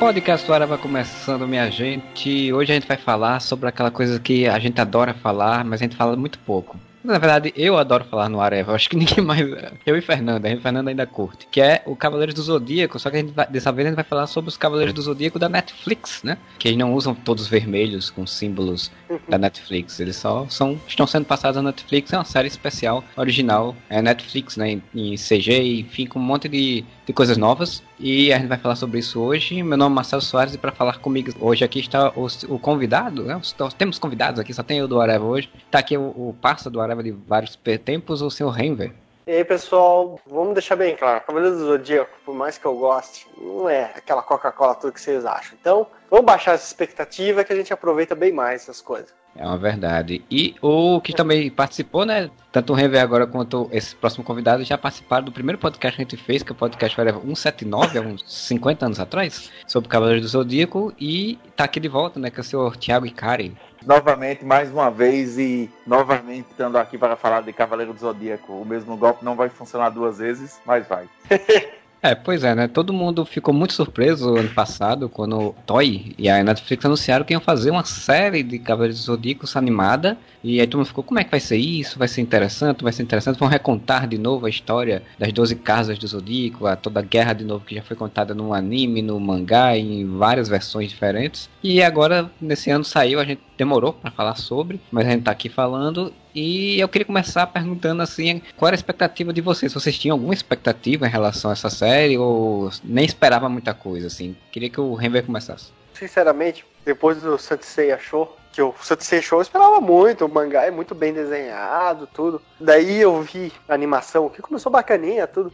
Podcast do Arava começando, minha gente. Hoje a gente vai falar sobre aquela coisa que a gente adora falar, mas a gente fala muito pouco. Na verdade, eu adoro falar no Areva, acho que ninguém mais. Eu e Fernanda, a Fernanda ainda curte. Que é o Cavaleiros do Zodíaco, só que a gente vai, dessa vez a gente vai falar sobre os Cavaleiros do Zodíaco da Netflix, né? Que eles não usam todos vermelhos com símbolos da Netflix, eles só são, estão sendo passados na Netflix, é uma série especial, original, é Netflix, né? Em CG, enfim, com um monte de, de coisas novas. E a gente vai falar sobre isso hoje. Meu nome é Marcelo Soares e para falar comigo hoje aqui está o, o convidado, né? Temos convidados aqui, só tem eu do Areva hoje. Tá aqui o, o parça do Areva de vários tempos, o senhor Renver. E aí, pessoal, vamos deixar bem claro, Cavaleiro do Zodíaco, por mais que eu goste, não é aquela Coca-Cola tudo que vocês acham. Então, vamos baixar essa expectativa que a gente aproveita bem mais essas coisas. É uma verdade. E o que também participou, né? Tanto o Renver agora quanto esse próximo convidado já participaram do primeiro podcast que a gente fez, que é o podcast 179, há uns 50 anos atrás, sobre Cavaleiros do Zodíaco. E tá aqui de volta, né? Que é o senhor Thiago Icari. Novamente, mais uma vez, e novamente estando aqui para falar de Cavaleiro do Zodíaco. O mesmo golpe não vai funcionar duas vezes, mas vai. É, pois é, né? Todo mundo ficou muito surpreso ano passado quando Toy e a Netflix anunciaram que iam fazer uma série de Cavaleiros Zodíacos animada. E aí todo mundo ficou, como é que vai ser isso? Vai ser interessante? Vai ser interessante? Vão recontar de novo a história das 12 casas do Zodíaco, a toda a guerra de novo que já foi contada no anime, no mangá, em várias versões diferentes. E agora, nesse ano saiu, a gente demorou para falar sobre, mas a gente tá aqui falando. E eu queria começar perguntando assim, qual era a expectativa de vocês? Vocês tinham alguma expectativa em relação a essa série ou nem esperava muita coisa assim? Queria que o Renver começasse. Sinceramente, depois do Sansei achou que o Sansei Show eu esperava muito, o mangá é muito bem desenhado, tudo. Daí eu vi a animação, que começou bacaninha, tudo.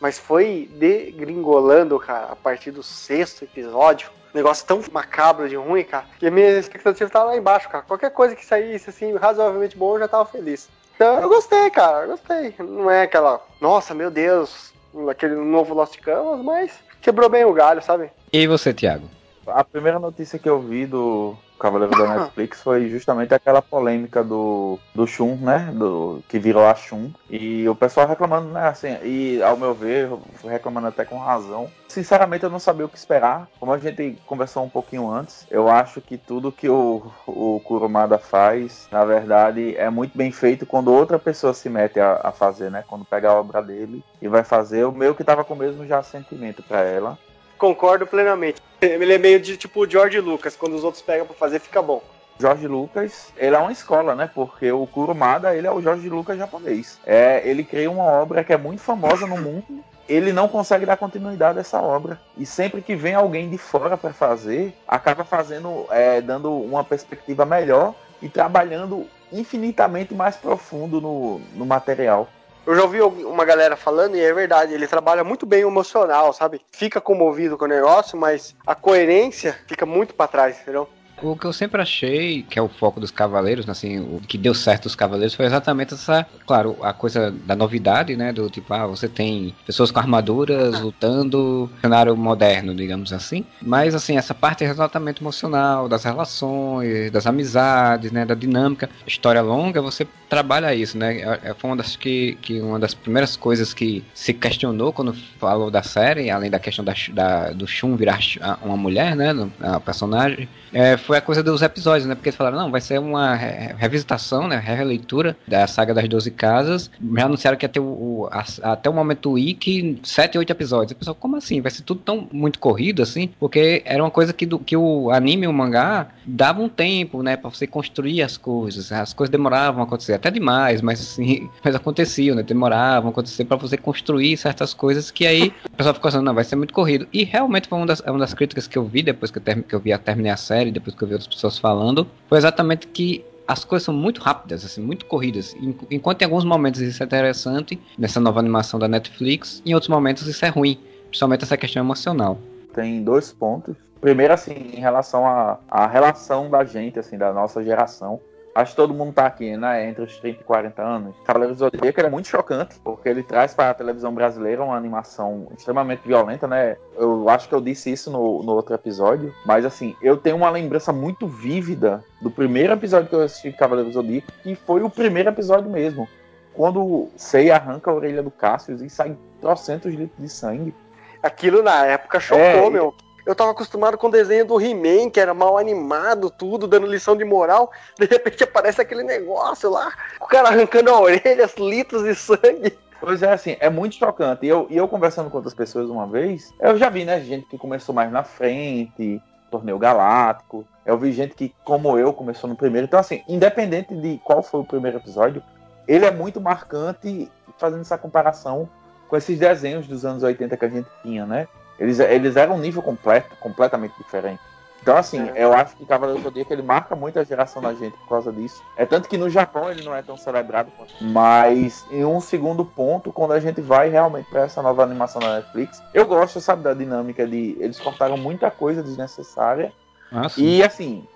Mas foi degringolando, cara, a partir do sexto episódio negócio tão macabro de ruim, cara, que a minha expectativa tava lá embaixo, cara. Qualquer coisa que saísse, assim, razoavelmente bom, eu já tava feliz. Então eu gostei, cara, eu gostei. Não é aquela, nossa, meu Deus, aquele novo Lost Canvas, mas quebrou bem o galho, sabe? E você, Thiago? A primeira notícia que eu vi do Cavaleiro da Netflix foi justamente aquela polêmica do, do Shun, né? Do, que virou a Shun. E o pessoal reclamando, né? Assim, e ao meu ver, reclamando até com razão. Sinceramente, eu não sabia o que esperar. Como a gente conversou um pouquinho antes, eu acho que tudo que o, o Kurumada faz, na verdade, é muito bem feito quando outra pessoa se mete a, a fazer, né? Quando pega a obra dele e vai fazer. O meu que tava com o mesmo já sentimento para ela. Concordo plenamente. Ele é meio de tipo George Lucas, quando os outros pegam pra fazer, fica bom. George Lucas, ele é uma escola, né? Porque o Kurumada, ele é o George Lucas japonês. É, ele cria uma obra que é muito famosa no mundo. Ele não consegue dar continuidade a essa obra. E sempre que vem alguém de fora para fazer, acaba fazendo, é, dando uma perspectiva melhor e trabalhando infinitamente mais profundo no, no material. Eu já ouvi uma galera falando, e é verdade, ele trabalha muito bem o emocional, sabe? Fica comovido com o negócio, mas a coerência fica muito para trás, entendeu? O que eu sempre achei que é o foco dos Cavaleiros, assim, o que deu certo os Cavaleiros foi exatamente essa, claro, a coisa da novidade, né? Do tipo, ah, você tem pessoas com armaduras lutando, cenário moderno, digamos assim. Mas, assim, essa parte é exatamente emocional, das relações, das amizades, né? Da dinâmica. História longa, você trabalha isso, né? É, é, foi uma das, que, que uma das primeiras coisas que se questionou quando falou da série, além da questão da, da do Shun virar uma mulher, né? A personagem. É, foi a coisa dos episódios, né? Porque eles falaram, não, vai ser uma revisitação, né? Releitura da saga das 12 casas. Já anunciaram que ia ter o, o a, até o momento wiki 7, 8 episódios. O pessoal, como assim? Vai ser tudo tão muito corrido assim? Porque era uma coisa que, do, que o anime e o mangá davam um tempo, né? Pra você construir as coisas. As coisas demoravam a acontecer, até demais, mas assim, mas aconteciam, né? Demoravam a acontecer para você construir certas coisas que aí o pessoal ficou pensando, não, vai ser muito corrido. E realmente foi uma das, uma das críticas que eu vi depois que eu, term, que eu vi terminei a série, depois que eu vi outras pessoas falando, foi exatamente que as coisas são muito rápidas, assim, muito corridas. Enquanto em alguns momentos isso é interessante, nessa nova animação da Netflix, em outros momentos isso é ruim, principalmente essa questão emocional. Tem dois pontos. Primeiro, assim, em relação à, à relação da gente, assim, da nossa geração Acho que todo mundo tá aqui, né? Entre os 30 e 40 anos. Cavaleiros do Zodíaco é muito chocante, porque ele traz para a televisão brasileira uma animação extremamente violenta, né? Eu acho que eu disse isso no, no outro episódio, mas assim, eu tenho uma lembrança muito vívida do primeiro episódio que eu assisti de Cavaleiros do Zodíaco, que foi o primeiro episódio mesmo. Quando Sei arranca a orelha do Cassius e sai trocentos litros de sangue. Aquilo na época chocou, é, meu. Eu tava acostumado com o desenho do He-Man, que era mal animado, tudo, dando lição de moral. De repente aparece aquele negócio lá, o cara arrancando a orelha, litros de sangue. Pois é, assim, é muito chocante. E eu, e eu conversando com outras pessoas uma vez, eu já vi, né, gente que começou mais na frente, torneio galáctico. Eu vi gente que, como eu, começou no primeiro. Então, assim, independente de qual foi o primeiro episódio, ele é muito marcante fazendo essa comparação com esses desenhos dos anos 80 que a gente tinha, né? Eles, eles eram um nível completo, completamente diferente. Então, assim, é. eu acho que Cavaleiro do Zodíaco ele marca muito a geração da gente por causa disso. É tanto que no Japão ele não é tão celebrado quanto. Mas, em um segundo ponto, quando a gente vai realmente para essa nova animação da Netflix, eu gosto, sabe, da dinâmica de. Eles cortaram muita coisa desnecessária. Ah, e, assim,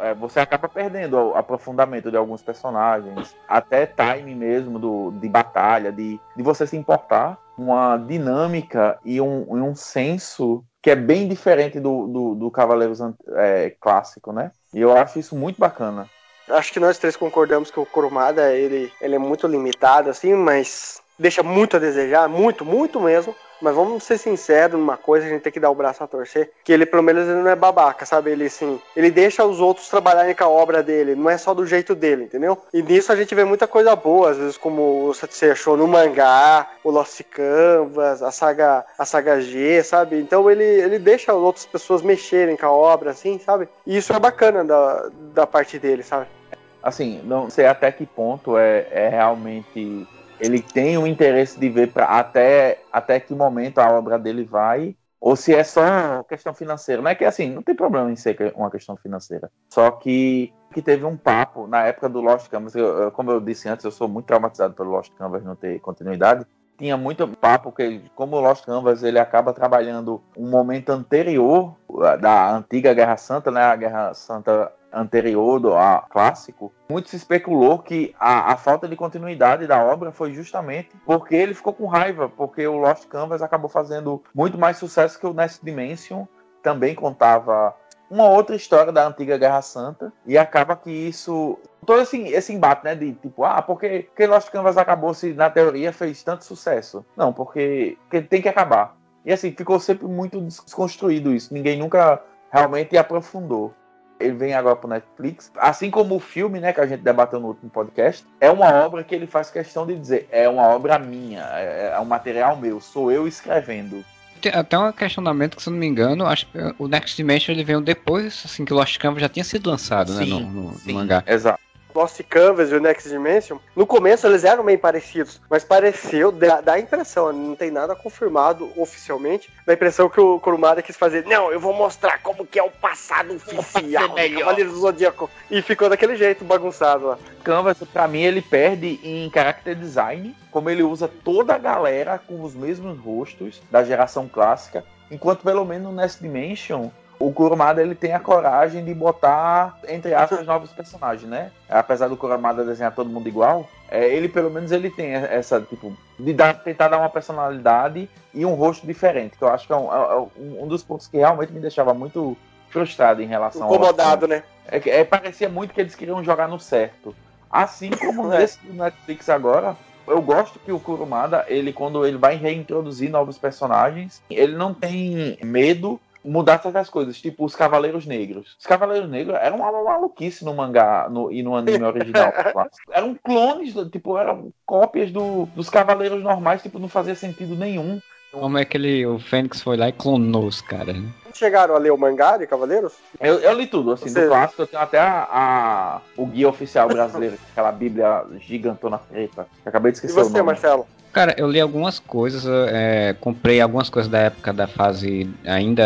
é, você acaba perdendo o aprofundamento de alguns personagens, até time mesmo do, de batalha, de, de você se importar, uma dinâmica e um, um senso que é bem diferente do, do, do Cavaleiros é, clássico, né? E eu acho isso muito bacana. Acho que nós três concordamos que o Kurumada, ele, ele é muito limitado, assim, mas deixa muito a desejar, muito, muito mesmo. Mas vamos ser sinceros numa coisa, a gente tem que dar o braço a torcer, que ele pelo menos ele não é babaca, sabe? Ele assim, ele deixa os outros trabalharem com a obra dele, não é só do jeito dele, entendeu? E nisso a gente vê muita coisa boa, às vezes como você achou no mangá, o Lost Canvas, a saga, a saga G, sabe? Então ele, ele deixa as outras pessoas mexerem com a obra, assim, sabe? E isso é bacana da, da parte dele, sabe? Assim, não sei até que ponto é, é realmente ele tem o interesse de ver pra, até, até que momento a obra dele vai, ou se é só questão financeira. Não é que assim, não tem problema em ser uma questão financeira. Só que, que teve um papo na época do Lost Canvas, eu, como eu disse antes, eu sou muito traumatizado pelo Lost Canvas não ter continuidade. Tinha muito papo que, como o Lost Canvas ele acaba trabalhando um momento anterior da antiga Guerra Santa, né? A Guerra Santa anterior do a clássico, muito se especulou que a, a, falta de continuidade da obra foi justamente porque ele ficou com raiva, porque o Lost Canvas acabou fazendo muito mais sucesso que o Next Dimension, também contava uma outra história da antiga Guerra Santa, e acaba que isso. Todo esse, esse embate, né? De tipo, ah, porque, porque Lost Canvas acabou se na teoria fez tanto sucesso? Não, porque, porque tem que acabar. E assim, ficou sempre muito desconstruído isso. Ninguém nunca realmente aprofundou ele vem agora pro Netflix. Assim como o filme, né, que a gente debateu no último podcast, é uma obra que ele faz questão de dizer, é uma obra minha, é, é um material meu, sou eu escrevendo. Tem até um questionamento que, se eu não me engano, acho que o Next Dimension ele veio depois, assim, que o Lost Canvas já tinha sido lançado, sim, né, no, no, sim, no mangá. Exato. Lost Canvas e o Next Dimension, no começo eles eram bem parecidos, mas pareceu, dá, dá a impressão, não tem nada confirmado oficialmente, dá a impressão que o Kurumada quis fazer, não, eu vou mostrar como que é o passado oficial do Cavaleiro do Zodíaco, e ficou daquele jeito bagunçado lá. Canvas, pra mim, ele perde em character design, como ele usa toda a galera com os mesmos rostos da geração clássica, enquanto pelo menos no Next Dimension o Kurumada ele tem a coragem de botar, entre aspas, novos personagens, né? Apesar do Kurumada desenhar todo mundo igual, é, ele pelo menos ele tem essa, tipo, de dar, tentar dar uma personalidade e um rosto diferente, que eu acho que é um, é, é um dos pontos que realmente me deixava muito frustrado em relação Incomodado, ao... né? É, é, parecia muito que eles queriam jogar no certo. Assim como é. nesse do Netflix agora, eu gosto que o Kurumada, ele quando ele vai reintroduzir novos personagens, ele não tem medo mudar certas coisas, tipo os Cavaleiros Negros. Os Cavaleiros Negros eram uma maluquice no mangá no, e no anime original. eram clones, tipo, eram cópias do, dos Cavaleiros normais, tipo, não fazia sentido nenhum. Como é que ele, o Fênix foi lá e clonou os caras, né? Chegaram a ler o mangá de Cavaleiros? Eu, eu li tudo, assim, Você... do clássico eu tenho até a, a, o guia oficial brasileiro, aquela bíblia gigantona preta. Acabei de esquecer e você, o nome. Marcelo? Cara, eu li algumas coisas, é, comprei algumas coisas da época da fase ainda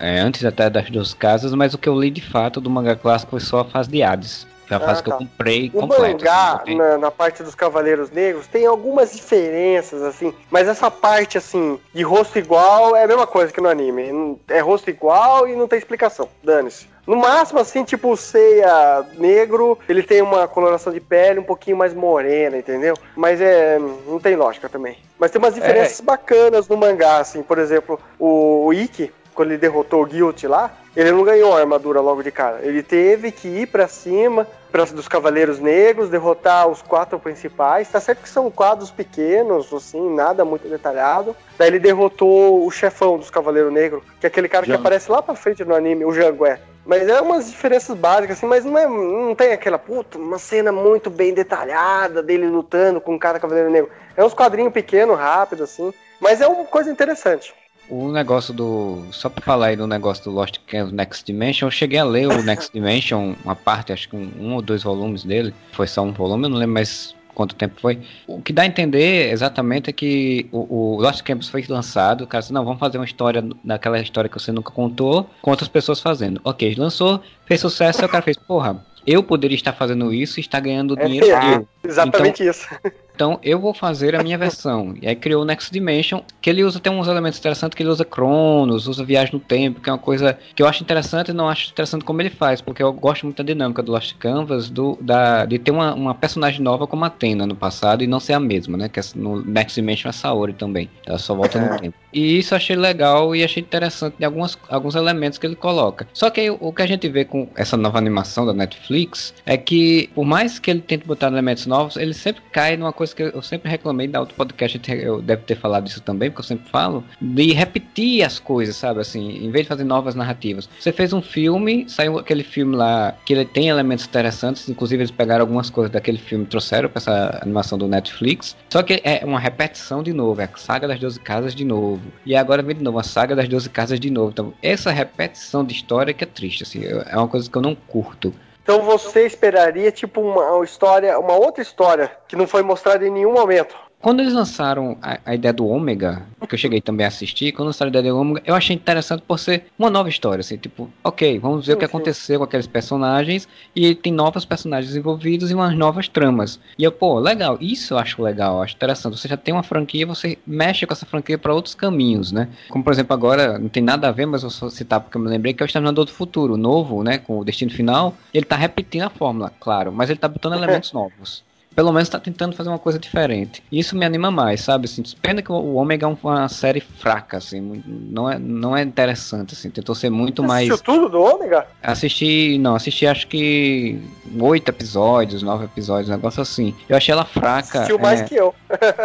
é, antes até das duas casas, mas o que eu li de fato do mangá clássico foi só a fase de Hades. Foi a fase ah, que eu tá. comprei o completo. mangá, assim, na, na, parte dos Cavaleiros Negros, tem algumas diferenças, assim, mas essa parte, assim, de rosto igual é a mesma coisa que no anime. É rosto igual e não tem explicação. Dane-se. No máximo, assim, tipo, o Seiya negro, ele tem uma coloração de pele um pouquinho mais morena, entendeu? Mas é. não tem lógica também. Mas tem umas diferenças é. bacanas no mangá, assim, por exemplo, o, o Ikki, quando ele derrotou o Guilt lá, ele não ganhou a armadura logo de cara. Ele teve que ir para cima pra, dos Cavaleiros Negros, derrotar os quatro principais. Tá certo que são quadros pequenos, assim, nada muito detalhado. Daí ele derrotou o chefão dos Cavaleiros Negros, que é aquele cara que aparece lá pra frente no anime, o Jangué. Mas é umas diferenças básicas, assim, mas não, é, não tem aquela, puta, uma cena muito bem detalhada dele lutando com cada Cavaleiro Negro. É uns quadrinhos pequenos, rápidos, assim. Mas é uma coisa interessante. O negócio do. Só pra falar aí do negócio do Lost Canvas Next Dimension, eu cheguei a ler o Next Dimension, uma parte, acho que um, um, ou dois volumes dele. Foi só um volume, eu não lembro mais quanto tempo foi. O que dá a entender exatamente é que o, o Lost Campus foi lançado, o cara disse, não, vamos fazer uma história daquela história que você nunca contou, com outras pessoas fazendo. Ok, lançou, fez sucesso, e o cara fez, porra, eu poderia estar fazendo isso e estar ganhando é, dinheiro. É, exatamente então, isso. Então eu vou fazer a minha versão. E aí criou o Next Dimension, que ele usa até uns elementos interessantes, que ele usa Cronos, usa viagem no tempo, que é uma coisa que eu acho interessante e não acho interessante como ele faz, porque eu gosto muito da dinâmica do Lost Canvas, do, da, de ter uma, uma personagem nova como a Athena no passado e não ser a mesma, né? Que é no Next Dimension é a Saori também. Ela só volta é. no tempo. E isso eu achei legal e achei interessante de algumas, alguns elementos que ele coloca. Só que aí, o que a gente vê com essa nova animação da Netflix é que, por mais que ele tente botar elementos novos, ele sempre cai numa coisa que eu sempre reclamei da outro podcast, eu deve ter falado isso também, porque eu sempre falo, de repetir as coisas, sabe? Assim, em vez de fazer novas narrativas. Você fez um filme, saiu aquele filme lá que ele tem elementos interessantes, inclusive eles pegaram algumas coisas daquele filme e trouxeram para essa animação do Netflix. Só que é uma repetição de novo, é a saga das 12 casas de novo. E agora vem de novo a saga das 12 casas de novo. Então, essa repetição de história que é triste, assim, é uma coisa que eu não curto. Então você esperaria tipo uma história, uma outra história que não foi mostrada em nenhum momento. Quando eles lançaram a, a, ideia do Ômega, que eu cheguei também a assistir, quando lançaram a ideia do Ômega, eu achei interessante por ser uma nova história, assim, tipo, ok, vamos ver sim, o que sim. aconteceu com aqueles personagens, e tem novos personagens envolvidos e umas novas tramas. E eu, pô, legal, isso eu acho legal, eu acho interessante. Você já tem uma franquia, você mexe com essa franquia para outros caminhos, né? Como, por exemplo, agora, não tem nada a ver, mas eu vou citar porque eu me lembrei, que é o Exterminador do Futuro, novo, né, com o Destino Final, ele tá repetindo a fórmula, claro, mas ele tá botando elementos novos pelo menos está tentando fazer uma coisa diferente. Isso me anima mais, sabe? Assim, pena que o Ômega é uma série fraca, assim, não é, não é interessante, assim, tentou ser muito Você mais. Assistiu tudo do Ômega? Assisti, não, assisti acho que oito episódios, nove episódios, um negócio assim. Eu achei ela fraca. Assistiu mais é... que eu.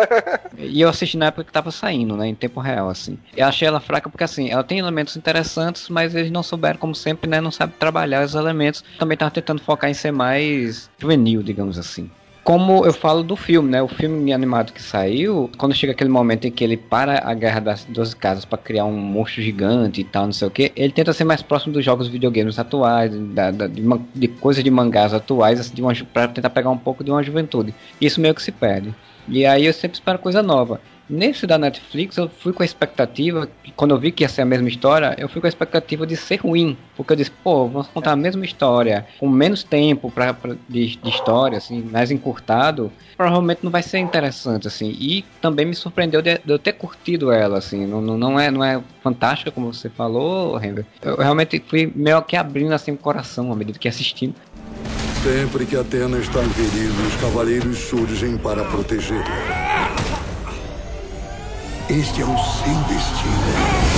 e eu assisti na época que tava saindo, né, em tempo real, assim. Eu achei ela fraca porque, assim, ela tem elementos interessantes, mas eles não souberam, como sempre, né, não sabe trabalhar os elementos. Também tava tentando focar em ser mais juvenil, digamos assim como eu falo do filme, né? O filme animado que saiu, quando chega aquele momento em que ele para a guerra das 12 casas para criar um monstro gigante e tal, não sei o que, ele tenta ser mais próximo dos jogos videogames atuais, da, da, de, de coisas de mangás atuais, assim, para tentar pegar um pouco de uma juventude. Isso meio que se perde. E aí eu sempre espero coisa nova. Nesse da Netflix, eu fui com a expectativa, quando eu vi que ia ser a mesma história, eu fui com a expectativa de ser ruim. Porque eu disse, pô, vamos contar a mesma história, com menos tempo pra, pra de, de, história, assim, mais encurtado, provavelmente não vai ser interessante, assim. E também me surpreendeu de, de eu ter curtido ela, assim. Não, não, é, não é fantástica, como você falou, Henry. Eu realmente fui meio que abrindo, assim, o coração à medida que assistindo. Sempre que Atena está em perigo, os cavaleiros surgem para protegê-la. Este é o seu destino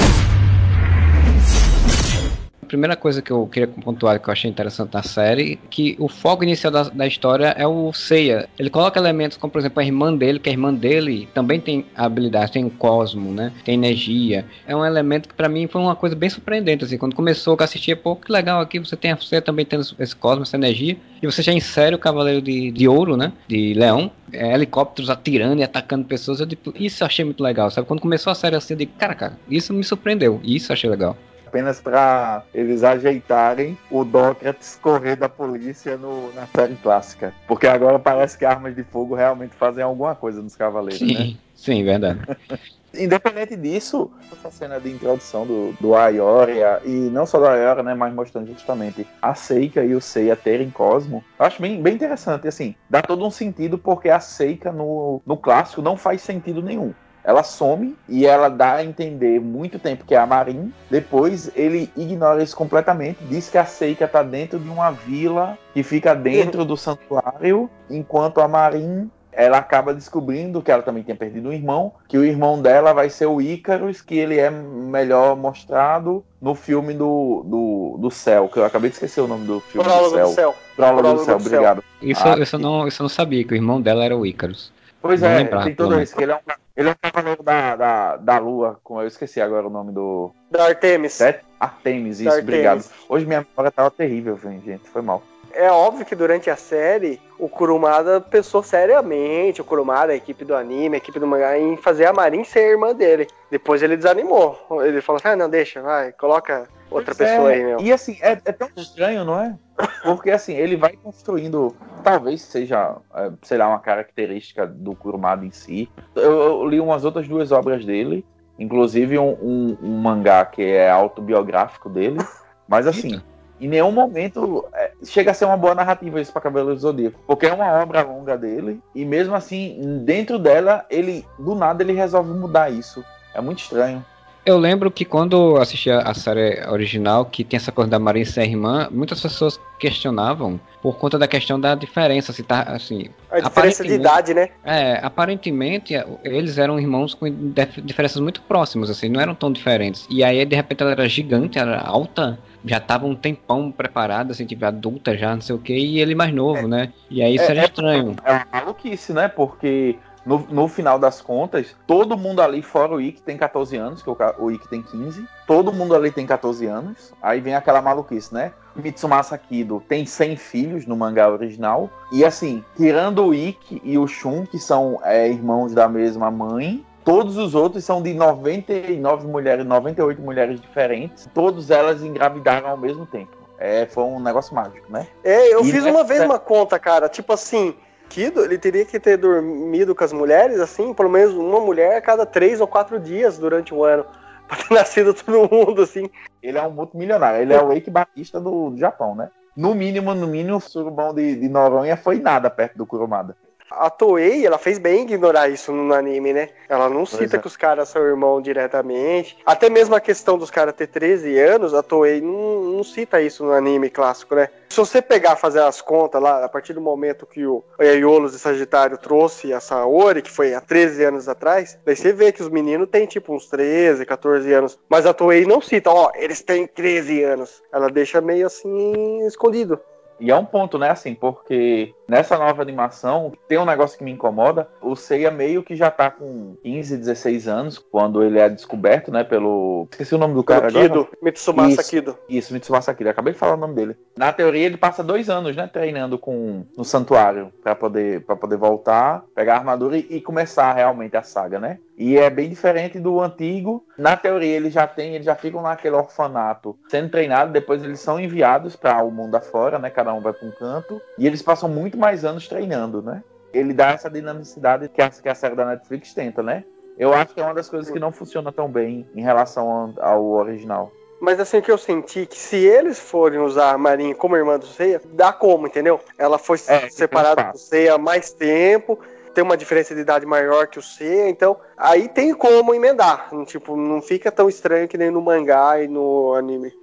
primeira coisa que eu queria pontuar que eu achei interessante na série, que o foco inicial da, da história é o Seiya. Ele coloca elementos como, por exemplo, a irmã dele, que a irmã dele também tem habilidade, tem cosmo, né? Tem energia. É um elemento que para mim foi uma coisa bem surpreendente, assim. Quando começou, eu assistia, pô, que legal aqui, você tem você também tem esse cosmo, essa energia, e você já insere o Cavaleiro de, de Ouro, né? De Leão, é, helicópteros atirando e atacando pessoas. Eu, tipo, isso eu achei muito legal, sabe? Quando começou a série assim, digo, cara, cara, isso me surpreendeu. Isso eu achei legal apenas para eles ajeitarem o Dócrates correr da polícia no, na série clássica. Porque agora parece que armas de fogo realmente fazem alguma coisa nos cavaleiros, sim, né? Sim, verdade. Independente disso, essa cena de introdução do, do Aioria, e não só do Aioria, né, mas mostrando justamente a Seika e o Seiya terem Cosmo, eu acho bem, bem interessante, assim, dá todo um sentido porque a Seika no, no clássico não faz sentido nenhum ela some e ela dá a entender muito tempo que é a Marin. Depois ele ignora isso completamente, diz que a Seika está dentro de uma vila que fica dentro do santuário, enquanto a Marin ela acaba descobrindo que ela também tinha perdido um irmão, que o irmão dela vai ser o Ícaros, que ele é melhor mostrado no filme do, do, do Céu, que eu acabei de esquecer o nome do filme Prólogo do Céu. do céu. Prólogo Prólogo do Céu, do Céu. obrigado. Isso, Ah, isso, eu não, isso eu não sabia, que o irmão dela era o Ícaros. Pois é, lembrava, tem menos. isso, ele é um, ele é um cavaleiro da, da, da lua, como eu esqueci agora o nome do... Da Artemis. Certo? Artemis, isso, Artemis. obrigado. Hoje minha memória tava terrível, gente, foi mal. É óbvio que durante a série, o Kurumada pensou seriamente, o Kurumada, a equipe do anime, a equipe do mangá, em fazer a Marin ser a irmã dele. Depois ele desanimou. Ele falou assim, ah, não, deixa, vai, coloca outra Pois pessoa é, aí, meu. E assim, é, é tão estranho, não é? Porque assim, ele vai construindo, talvez seja, é, sei lá, uma característica do Kurumada em si. Eu, eu li umas outras duas obras dele, inclusive um, um- um mangá que é autobiográfico dele, mas assim, em nenhum momento é, chega a ser uma boa narrativa isso para Cabelo do Zodíaco, porque é uma obra longa dele, e mesmo assim, dentro dela, ele, do nada, ele resolve mudar isso. É muito estranho. Eu lembro que quando assisti a série original, que tem essa coisa da Marinha ser irmã, muitas pessoas questionavam por conta da questão da diferença, se tá, assim, A diferença de idade, né? É, aparentemente eles eram irmãos com dif- diferenças muito próximas, assim, não eram tão diferentes. E aí, de repente, ela era gigante, era alta, já tava um tempão preparada, assim, tipo, adulta já, não sei o que, e ele mais novo, né? E aí isso É, era é- estranho. É maluquice, né? Porque no, no final das contas, todo mundo ali, fora o Ikki, tem 14 anos, que o, o tem 15. Todo mundo ali tem 14 anos. Aí vem aquela maluquice, né? Mitsumasa Kido tem 100 filhos no mangá original. E assim, tirando o Ikki e o Shun, que são é, irmãos da mesma mãe, Todos os outros são de 99 mulheres, 98 mulheres diferentes. Todas elas engravidaram ao mesmo tempo. É, foi um negócio mágico, né? É, eu E fiz nessa- uma vez uma conta, cara. Tipo assim, Ele teria que ter dormido com as mulheres, assim, pelo menos uma mulher a cada três ou quatro dias durante o ano. Pra ter nascido todo mundo, assim. Ele é um multimilionário. Ele é o Eike Batista do, do Japão, né? No mínimo, no mínimo, o surubão de, de Noronha foi nada perto do Kurumada. A Toei, ela fez bem ignorar isso no anime, né? Ela não cita é. que os caras são irmãos diretamente. Até mesmo a questão dos caras ter 13 anos, a Toei não, não cita isso no anime clássico, né? Se você pegar fazer as contas lá, a partir do momento que o Aiolos de Sagitário trouxe a Saori, que foi há 13 anos atrás, daí você vê que os meninos têm tipo uns 13, 14 anos. Mas a Toei não cita, ó, eles têm 13 anos. Ela deixa meio assim escondido. E é um ponto, né, assim, porque nessa nova animação tem um negócio que me incomoda. O Seiya meio que já tá com 15, 16 anos, quando ele é descoberto, né, pelo. Esqueci o nome do cara Pelo agora. Kido, Mitsumasa Isso. Kido. Isso, Mitsumasa Kira. Acabei de falar o nome dele. Na teoria, ele passa dois anos, né, treinando com no santuário para poder para poder voltar, pegar a armadura e, e começar realmente a saga, né? E é bem diferente do antigo. Na teoria, eles já têm, eles já ficam naquele orfanato sendo treinados. Depois, eles são enviados para o mundo afora, né? Cada um vai para um canto e eles passam muito mais anos treinando, né? Ele dá essa dinamicidade que a, que a série da Netflix tenta, né? Eu acho que é uma das coisas que não funciona tão bem em relação ao, ao original. Mas assim, que eu senti que se eles forem usar a Marinha como irmã do Seiya, dá como, entendeu? Ela foi É, separada do Seiya há mais tempo, tem uma diferença de idade maior que o Seiya, então aí tem como emendar. Tipo, não fica tão estranho que nem no mangá e no anime.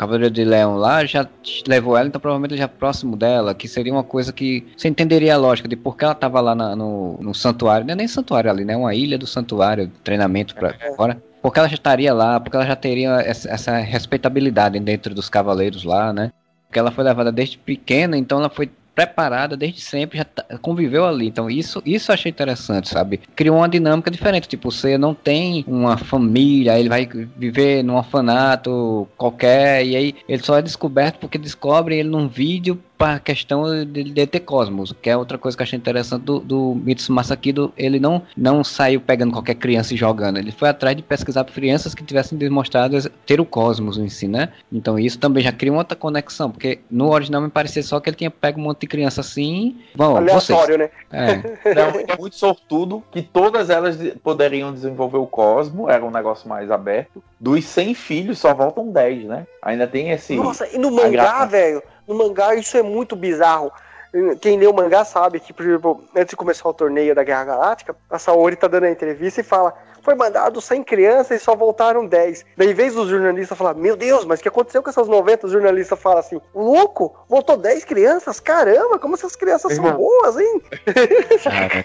Cavaleiro de Leão lá já levou ela, então provavelmente já próximo dela, que seria uma coisa que você entenderia a lógica de por que ela tava lá na- no, no santuário, não é nem santuário ali, né? Uma ilha do santuário, treinamento pra fora. Porque ela já estaria lá, porque ela já teria essa, essa respeitabilidade dentro dos cavaleiros lá, né? Porque ela foi levada desde pequena, então ela foi preparada desde sempre, já tá- conviveu ali. Então isso, isso eu achei interessante, sabe? Criou uma dinâmica diferente. Tipo, você não tem uma família, ele vai viver num orfanato qualquer, e aí ele só é descoberto porque descobrem ele num vídeo para questão de, de ter cosmos, que é outra coisa que eu achei interessante do, do Mitsumasa Kido, ele não, não saiu pegando qualquer criança e jogando, ele foi atrás de pesquisar crianças que tivessem demonstrado ter o cosmos em si, né? Então isso também já cria uma outra conexão, porque no original me parecia só que ele tinha pego um monte de criança assim, bom, vocês. Aleatório, né? É, Não, é muito sortudo que todas elas de- poderiam desenvolver o Cosmo, era um negócio mais aberto. Dos 100 filhos, só voltam 10, né? Ainda tem esse. Nossa, e no mangá, velho, no mangá isso é muito bizarro. Quem lê o mangá sabe que, por exemplo, antes de começar o torneio da Guerra Galáctica, a Saori tá dando a entrevista e fala: foi mandado 100 crianças e só voltaram 10. Daí, em vez dos jornalistas falar, meu Deus, mas o que aconteceu com essas 90? Os jornalistas falam assim, louco, voltou 10 crianças? Caramba, como essas crianças são boas, hein?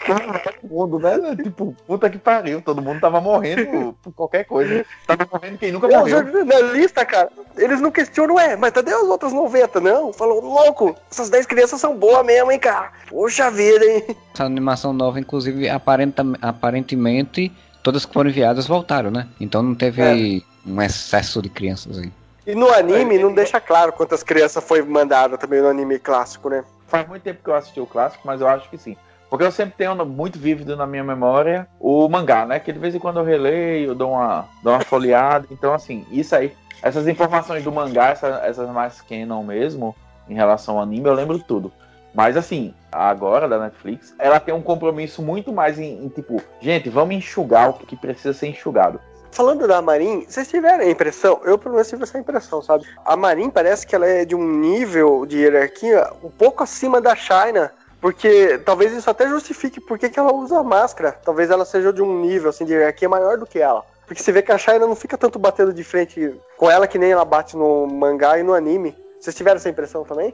todo mundo, né? Tipo, puta que pariu, todo mundo tava morrendo por qualquer coisa. Tava morrendo quem nunca morreu. Os jornalistas, cara, eles não questionam, é, mas cadê as outras 90? Não, falou, louco, essas 10 crianças são boas mesmo, hein, cara? Poxa vida, hein? Essa animação nova, inclusive, aparenta, aparentemente todas que foram enviadas voltaram, né? Então não teve é. um excesso de crianças aí. E no anime não deixa claro quantas crianças foi mandada também no anime clássico, né? Faz muito tempo que eu assisti o clássico, mas eu acho que sim. Porque eu sempre tenho muito vívido na minha memória o mangá, né? Que de vez em quando eu releio, dou uma, dou uma folheada. Então, assim, isso aí, essas informações do mangá, essa, essas mais canon mesmo, em relação ao anime, eu lembro tudo. Mas assim, agora da Netflix, ela tem um compromisso muito mais em, em tipo, gente, vamos enxugar o que precisa ser enxugado. Falando da Marin, vocês tiveram a impressão, eu pelo menos tive essa impressão, sabe? A Marin parece que ela é de um nível de hierarquia um pouco acima da China, porque talvez isso até justifique por que ela usa máscara. Talvez ela seja de um nível assim, de hierarquia maior do que ela. Porque você vê que a China não fica tanto batendo de frente com ela que nem ela bate no mangá e no anime. Vocês tiveram essa impressão também?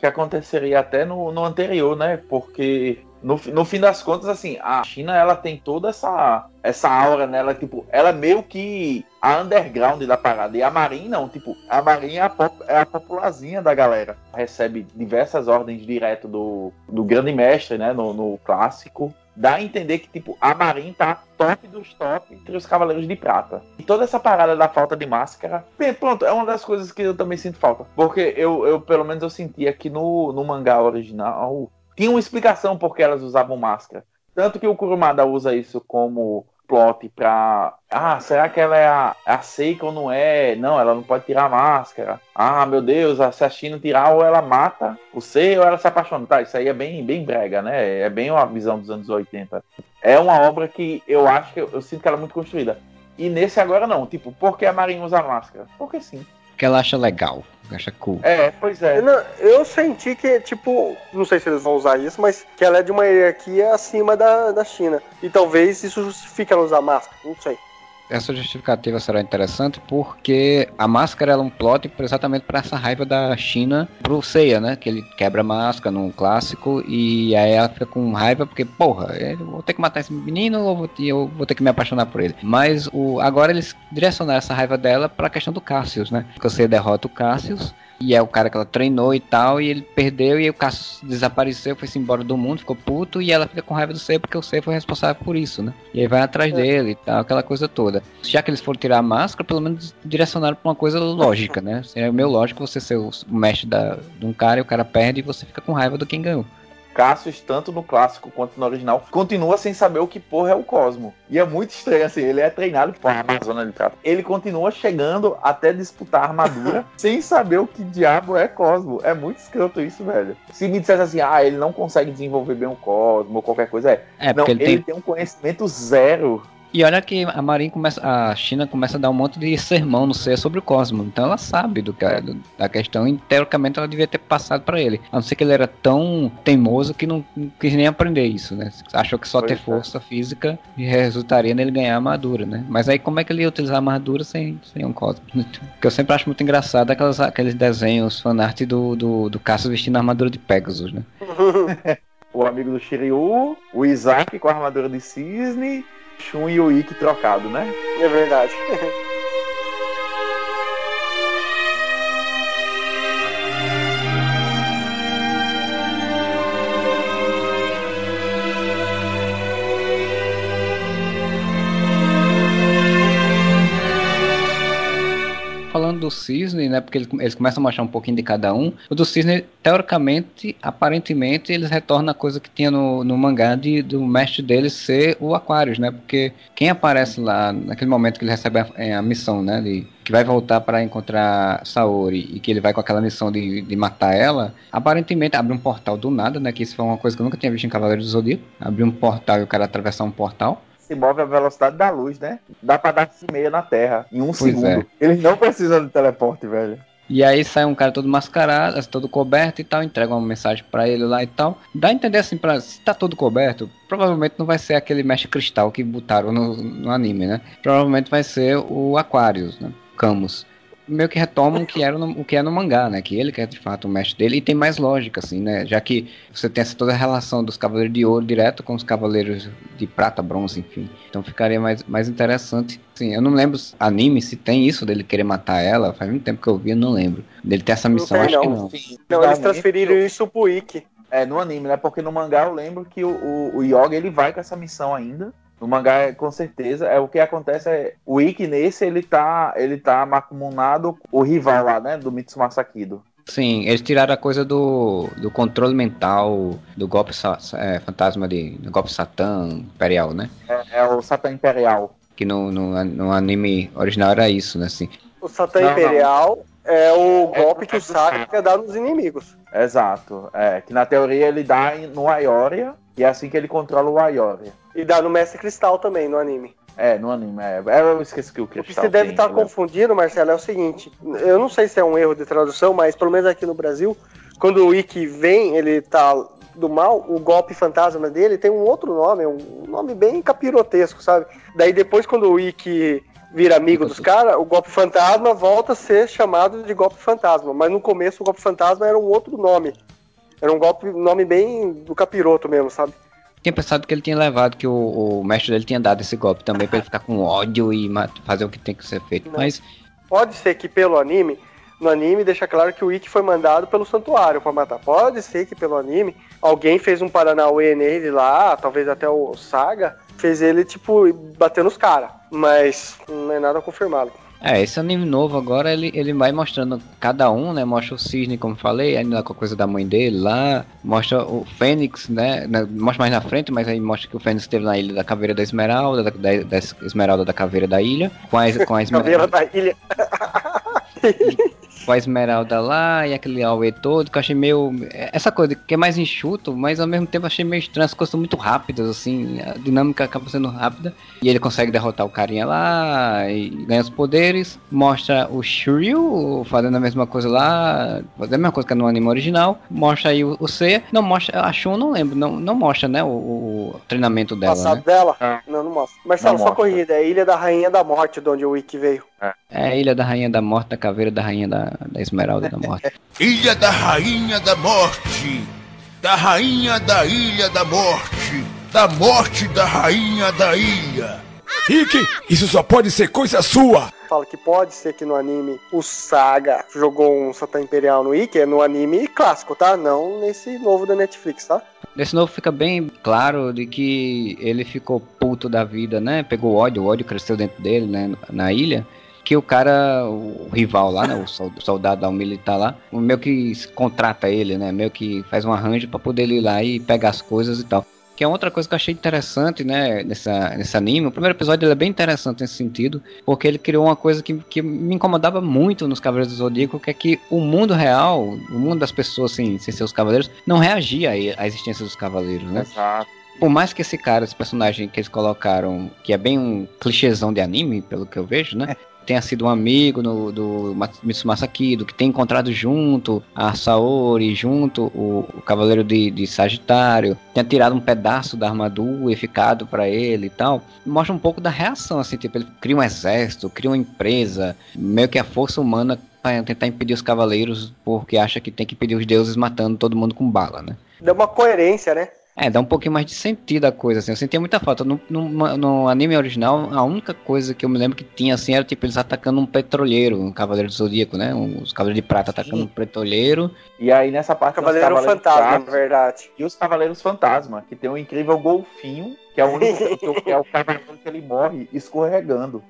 Que aconteceria até no, no anterior, né? Porque no, no fim das contas, assim, a China ela tem toda essa essa aura nela, tipo, ela é meio que a underground da parada. E a Marin não, tipo, a Marin é a, pop, é a popularzinha da galera. Recebe diversas ordens direto do, do grande mestre, né? No, no clássico dá a entender que, tipo, a Marin tá top dos top entre os Cavaleiros de Prata. E toda essa parada da falta de máscara, bem, pronto, é uma das coisas que eu também sinto falta. Porque eu, eu pelo menos, eu sentia que no, no mangá original tinha uma explicação por que elas usavam máscara. Tanto que o Kurumada usa isso como plot pra. Ah, será que ela é a, a Seika ou não é? Não, ela não pode tirar a máscara. Ah, meu Deus, se a China tirar, ou ela mata Sei ou ela se apaixona. Tá, isso aí é bem, bem brega, né? É bem uma visão dos anos 80. É uma obra que eu acho que eu, eu sinto que ela é muito construída. E nesse agora não. Tipo, por que a Marinha usa máscara? Porque sim que ela acha legal, acha cool. É, pois é. Eu, eu, senti que, tipo, não sei se eles vão usar isso, mas que ela é de uma hierarquia acima da, da China. E talvez isso justifique ela usar máscara, não sei essa justificativa será interessante porque a máscara é um plot exatamente para essa raiva da China pro Seiya, né? Que ele quebra a máscara no clássico e aí ela fica com raiva porque, porra, eu vou ter que matar esse menino ou eu vou ter que me apaixonar por ele. Mas o, agora eles direcionaram essa raiva dela para a questão do Cassius, né? Que Seiya derrota o Cassius e é o cara que ela treinou e tal, e ele perdeu e o Cassius desapareceu, foi-se embora do mundo, ficou puto, e ela fica com raiva do Seiya porque o Seiya foi responsável por isso, né? E aí vai atrás é. dele e tal, aquela coisa toda. Já que eles foram tirar a máscara, pelo menos direcionaram pra uma coisa lógica, né? Seria meio lógico você ser o mestre da, de um cara e o cara perde e você fica com raiva do quem ganhou. Cassius, tanto no clássico quanto no original, continua sem saber o que porra é o Cosmo. E é muito estranho, assim, ele é treinado por Amazônia de Prata. Ele continua chegando até disputar a armadura sem saber o que diabo é Cosmo. É muito escroto isso, velho. Se me dissesse assim, ah, ele não consegue desenvolver bem o Cosmo ou qualquer coisa, é. É, não, ele, ele tem... tem um conhecimento zero e olha que a Marin começa, a China começa a dar um monte de sermão no ser sobre o Cosmo. Então ela sabe do que da questão e teoricamente ela devia ter passado para ele. A não ser que ele era tão teimoso que não, não quis nem aprender isso, né? Achou que só pois ter é. força física resultaria nele ganhar a armadura, né? Mas aí como é que ele ia utilizar a armadura sem, sem um Cosmo? que eu sempre acho muito engraçado aquelas, aqueles desenhos fanart do, do, do Cassius vestindo a armadura de Pegasus, né? o amigo do Shiryu, o Isaac com a armadura de cisne Shun e o Ikki trocado, né? É verdade. do Cisne, né? Porque eles, começam a mostrar um pouquinho de cada um. O do Cisne, teoricamente, aparentemente, eles retornam a coisa que tinha no, no mangá de, do mestre deles ser o Aquarius, né? Porque quem aparece lá, naquele momento que ele recebe a, é, a missão, né? De, que vai voltar para encontrar Saori e que ele vai com aquela missão de, de matar ela, aparentemente abre um portal do nada, né? Que isso foi uma coisa que eu nunca tinha visto em Cavaleiro do Zodíaco. Abrir um portal e o cara atravessar um portal se move a velocidade da luz, né? Dá pra dar meia na Terra em um pois segundo. É. Eles não precisam de teleporte, velho. E aí sai um cara todo mascarado, assim, todo coberto e tal, entrega uma mensagem para ele lá e tal. Dá a entender assim, pra, se tá todo coberto, provavelmente não vai ser aquele mestre cristal que botaram no, no anime, né? Provavelmente vai ser o Aquarius, né? Camus meio que retomam o que, era no, o que é no mangá, né? Que ele que é de fato o mestre dele e tem mais lógica, assim, né? Já que você tem essa toda a relação dos Cavaleiros de Ouro direto com os Cavaleiros de Prata, Bronze, enfim. Então ficaria mais, mais interessante. Assim, eu não lembro anime se tem isso dele querer matar ela. Faz muito tempo que eu vi, eu não lembro. Dele ter essa missão, não acho não. que não. Sim. Não, eles transferiram isso pro Ikki. É, no anime, né? Porque no mangá eu lembro que o, o, o Yoga ele vai com essa missão ainda. No mangá, com certeza, é o que acontece é o Ikki nesse ele tá ele tá macumunado o rival lá, né, do Mitsumasa Kido. Sim, eles tiraram a coisa do, do controle mental do golpe é, fantasma de do golpe Satã Imperial, né? É, é o Satã Imperial. Que no, no, no, anime original era isso, né? Assim. O Satã não, Imperial não. é o golpe é, que o Saga dá nos inimigos. Exato. É, que na teoria ele dá no Aioria e é assim que ele controla o Aioria. E dá no Mestre Cristal também, no anime. É, no anime. É. Eu esqueci que o Cristal. O que você deve estar tá confundindo, Marcelo, é o seguinte: eu não sei se é um erro de tradução, mas pelo menos aqui no Brasil, quando o Ikki vem, ele tá do mal, o golpe fantasma dele tem um outro nome, um nome bem capirotesco, sabe? Daí depois, quando o Ikki vira amigo dos caras, o golpe fantasma volta a ser chamado de golpe fantasma. Mas no começo o golpe fantasma era um outro nome. Era um golpe, nome bem do capiroto mesmo, sabe? Tinha pensado que ele tinha levado, que o, o mestre dele tinha dado esse golpe também para ele ficar com ódio e fazer o que tem que ser feito. Não. Mas pode ser que pelo anime, no anime deixa claro que o Ikki foi mandado pelo santuário para matar. Pode ser que pelo anime alguém fez um paranauê nele lá, talvez até o Saga fez ele tipo bater nos caras, mas não é nada confirmado. É, esse anime novo agora ele, ele vai mostrando cada um, né? Mostra o Cisne, como falei, ainda com a coisa da mãe dele lá, mostra o Fênix, né? Mostra mais na frente, mas aí mostra que o Fênix esteve na ilha da Caveira da Esmeralda, da, da, da Esmeralda da Caveira da Ilha, com a, com a Esmeralda. Caveira da Ilha. com a Esmeralda lá e aquele Aue todo, que eu achei meio. Essa coisa que é mais enxuto, mas ao mesmo tempo achei meio estranho, as coisas são muito rápidas, assim, a dinâmica acaba sendo rápida. E ele consegue derrotar o carinha lá e ganha os poderes. Mostra o Shiryu fazendo a mesma coisa lá, fazendo a mesma coisa que no anime original. Mostra aí o, o Seiya. Não mostra, a Shun não lembro, não, não mostra, né, o, o treinamento dela. Passado né? dela? É. Não, não mostra. Marcelo, não só corrida, é Ilha da Rainha da Morte, de onde o Wiki veio. É. é a Ilha da Rainha da Morte, da Caveira da Rainha da, da Esmeralda da Morte. Ilha da Rainha da Morte, da Rainha da Ilha da Morte, da Morte da Rainha da Ilha. Rick, isso só pode ser coisa sua! Fala que pode ser que no anime o Saga jogou um Satã Imperial no Ikki, é no anime clássico, tá? Não nesse novo da Netflix, tá? Nesse novo fica bem claro de que ele ficou puto da vida, né? Pegou ódio, o ódio cresceu dentro dele, né? Na ilha que o cara, o rival lá, né, o soldado o militar lá, meio que contrata ele, né, meio que faz um arranjo para poder ir lá e pegar as coisas e tal. Que é outra coisa que eu achei interessante, né, nessa, nesse anime. O primeiro episódio ele é bem interessante nesse sentido, porque ele criou uma coisa que, que me incomodava muito nos Cavaleiros do Zodíaco, que é que o mundo real, o mundo das pessoas assim, sem seus cavaleiros, não reagia à existência dos cavaleiros, né? Exato por mais que esse cara, esse personagem que eles colocaram, que é bem um clichêzão de anime, pelo que eu vejo, né? Tenha sido um amigo no, do Mitsumasa Kido, que tenha encontrado junto a Saori, junto o, o Cavaleiro de, de, Sagitário, tenha tirado um pedaço da armadura e ficado para ele e tal, mostra um pouco da reação, assim, tipo, ele cria um exército, cria uma empresa, meio que a força humana para tentar impedir os cavaleiros porque acha que tem que impedir os deuses matando todo mundo com bala, né? Dá uma coerência, né? É, dá um pouquinho mais de sentido a coisa, assim. Eu sentia muita falta. No, no, no, anime original, a única coisa que eu me lembro que tinha, assim, era tipo eles atacando um petroleiro, um Cavaleiro do Zodíaco, né? Um, os Cavaleiros de Prata atacando Sim. um petroleiro. E aí nessa parte. Cavaleiro Fantasma, na verdade. E os Cavaleiros Fantasma, que tem um incrível golfinho, que é o único que é o cavaleiro que ele morre escorregando.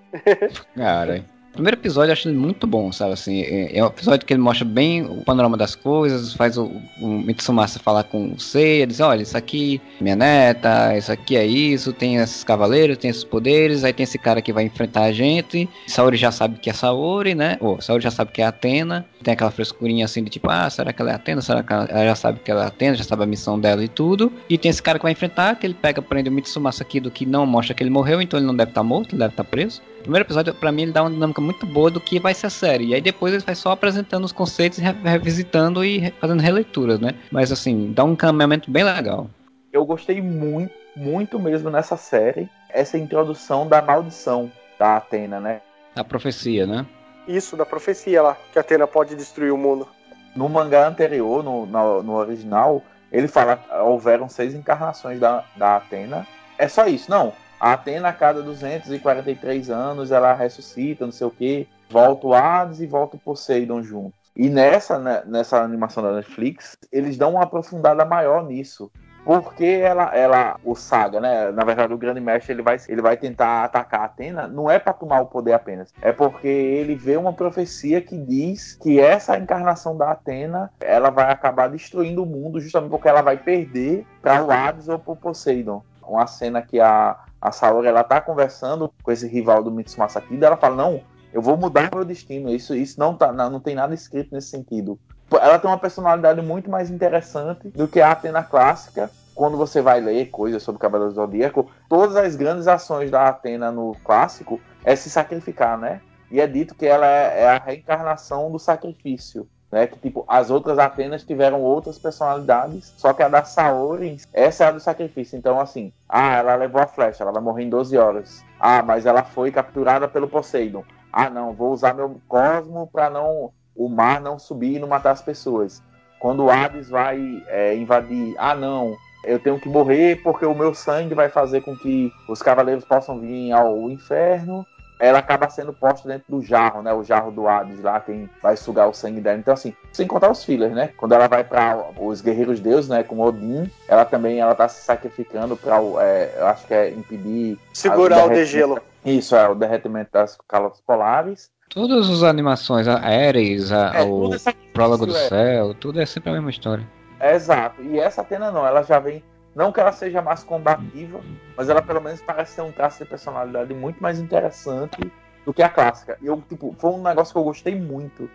Cara. Primeiro episódio eu acho muito bom, sabe? Assim, é, é um episódio que ele mostra bem o panorama das coisas, faz o, o Mitsumasa falar com o Seiya, diz, olha, isso aqui é minha neta, isso aqui é isso, tem esses cavaleiros, tem esses poderes, aí tem esse cara que vai enfrentar a gente. Saori já sabe que é Saori, né? Ou Saori já sabe que é Atena. Tem aquela frescurinha assim de tipo, ah, será que ela é Atena? Será que ela, ela já sabe que ela é Atena, já sabe a missão dela e tudo. E tem esse cara que vai enfrentar, que ele pega, prende o Mitsumasa aqui do que não mostra que ele morreu, então ele não deve estar tá morto, ele deve estar tá preso. O primeiro episódio, pra mim, ele dá uma dinâmica muito boa do que vai ser a série. E aí depois ele vai só apresentando os conceitos, re- revisitando e fazendo releituras, né? Mas assim, dá um caminhamento bem legal. Eu gostei muito, muito mesmo nessa série, essa introdução da maldição da Atena, né? A profecia, né? Isso, da profecia lá, que a Atena pode destruir o mundo. No mangá anterior, no, no, no original, ele fala que houveram seis encarnações da, da Atena. É só isso, não. A Atena, a cada 243 anos, ela ressuscita, não sei o que, volta o Hades e volta o Poseidon junto. E nessa, né, nessa animação da Netflix, eles dão uma aprofundada maior nisso. Porque ela, ela, o Saga, né? Na verdade, o Grande Mestre ele vai, ele vai tentar atacar a Atena, não é para tomar o poder apenas, é porque ele vê uma profecia que diz que essa encarnação da Atena ela vai acabar destruindo o mundo, justamente porque ela vai perder para o Hades ou para o Poseidon. Uma cena que a, a Saori ela tá conversando com esse rival do Mitsuma Sakida, ela fala: Não, eu vou mudar meu destino. Isso, isso não, tá, não, tem nada escrito nesse sentido ela tem uma personalidade muito mais interessante do que a Atena clássica. Quando você vai ler coisas sobre o Cavaleiro do Zodíaco, todas as grandes ações da Atena no clássico é se sacrificar, né? E é dito que ela é, é a reencarnação do sacrifício. Né, que tipo, as outras Atenas tiveram outras personalidades, só que a da Saori, essa é a do sacrifício. Então, assim, ah, ela levou a flecha, ela vai morrer em 12 horas. Ah, mas ela foi capturada pelo Poseidon. Ah, não, vou usar meu cosmo para não o mar não subir e não matar as pessoas. Quando o Hades vai é, invadir, ah não, eu tenho que morrer porque o meu sangue vai fazer com que os cavaleiros possam vir ao inferno. Ela acaba sendo posta dentro do jarro, né? O jarro do Hades lá, quem vai sugar o sangue dela. Então, assim, sem contar os fillers, né? Quando ela vai para os guerreiros deuses, né? Com Odin, ela também ela tá se sacrificando para, é, eu acho que é impedir segurar o degelo. Isso, é o derretimento das calotas polares. Todas as animações, a Ares, a, é, o Prólogo do é. Céu, tudo é sempre a mesma história. É, exato. E essa Atena não, ela já vem. Não que ela seja mais combativa, mas ela pelo menos parece ter um traço de personalidade muito mais interessante do que a clássica. Eu, tipo, foi um negócio que eu gostei muito.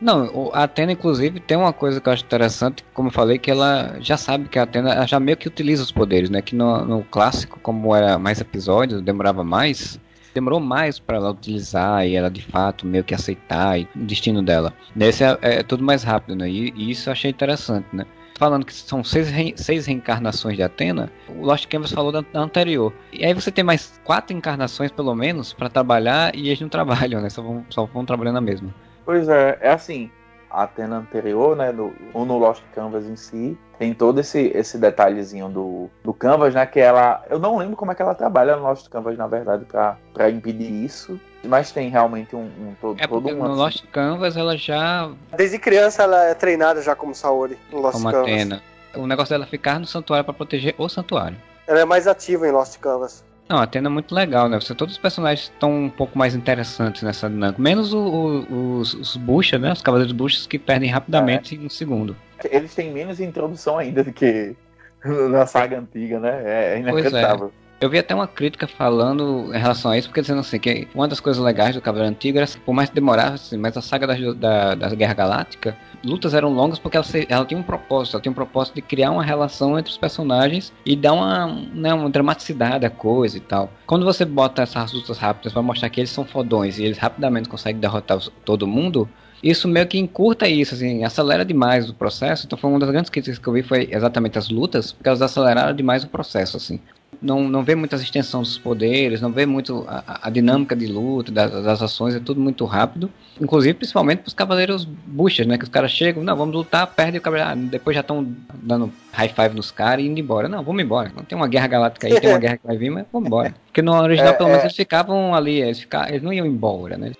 Não, a Atena, inclusive, tem uma coisa que eu acho interessante, como eu falei, que ela já sabe que a Atena já meio que utiliza os poderes, né? Que no, no clássico, como era mais episódios, demorava mais, demorou mais para ela utilizar e ela de fato meio que aceitar o destino dela. Nesse é, é, tudo mais rápido, né? E, e, isso eu achei interessante, né? Falando que são seis, re, seis reencarnações de Atena, o Lost Canvas falou da, da, anterior. E aí você tem mais quatro encarnações, pelo menos, para trabalhar e eles não trabalham, né? Só vão, só vão trabalhando a mesma. Pois é, é assim. A Atena anterior, né, ou no Lost Canvas em si, tem todo esse, esse detalhezinho do, do Canvas, né, que ela... Eu não lembro como é que ela trabalha no Lost Canvas, na verdade, para impedir isso, mas tem realmente um, um todo, é todo um... no Lost Canvas ela já... Desde criança ela é treinada já como Saori, no Lost como Canvas. Atena. O negócio dela é ficar no santuário para proteger o santuário. Ela é mais ativa em Lost Canvas. Não, a Atena é muito legal, né? Você, todos os personagens estão um pouco mais interessantes nessa dinâmica. Menos o, o, os, os Bucha, né? Os Cavaleiros Buchas que perdem rapidamente é. em um segundo. Eles têm menos introdução ainda do que na saga antiga, né? É inacreditável. Eu vi até uma crítica falando em relação a isso, porque dizendo assim, que uma das coisas legais do Cavaleiro Antigo era, por mais que demorasse, mas a saga da, da, da Guerra Galáctica, lutas eram longas porque ela, ela, tinha um propósito, ela tinha um propósito de criar uma relação entre os personagens e dar uma, né, uma dramaticidade à coisa e tal. Quando você bota essas lutas rápidas para mostrar que eles são fodões e eles rapidamente conseguem derrotar todo mundo, isso meio que encurta isso, assim, acelera demais o processo. Então foi uma das grandes críticas que eu vi foi exatamente as lutas, porque elas aceleraram demais o processo, assim não, não vê muita extensão dos poderes, não vê muito a, a dinâmica de luta, das, das, ações, é tudo muito rápido. Inclusive, principalmente para os cavaleiros buchas, né? Que os caras chegam, não, vamos lutar, perde o cavaleiro, ah, depois já estão dando high five nos caras e indo embora. Não, vamos embora. Não tem uma guerra galáctica aí, tem uma guerra que vai vir, mas vamos embora. Porque no original, é, pelo menos, é... eles ficavam ali, eles, ficavam, eles não iam embora, né?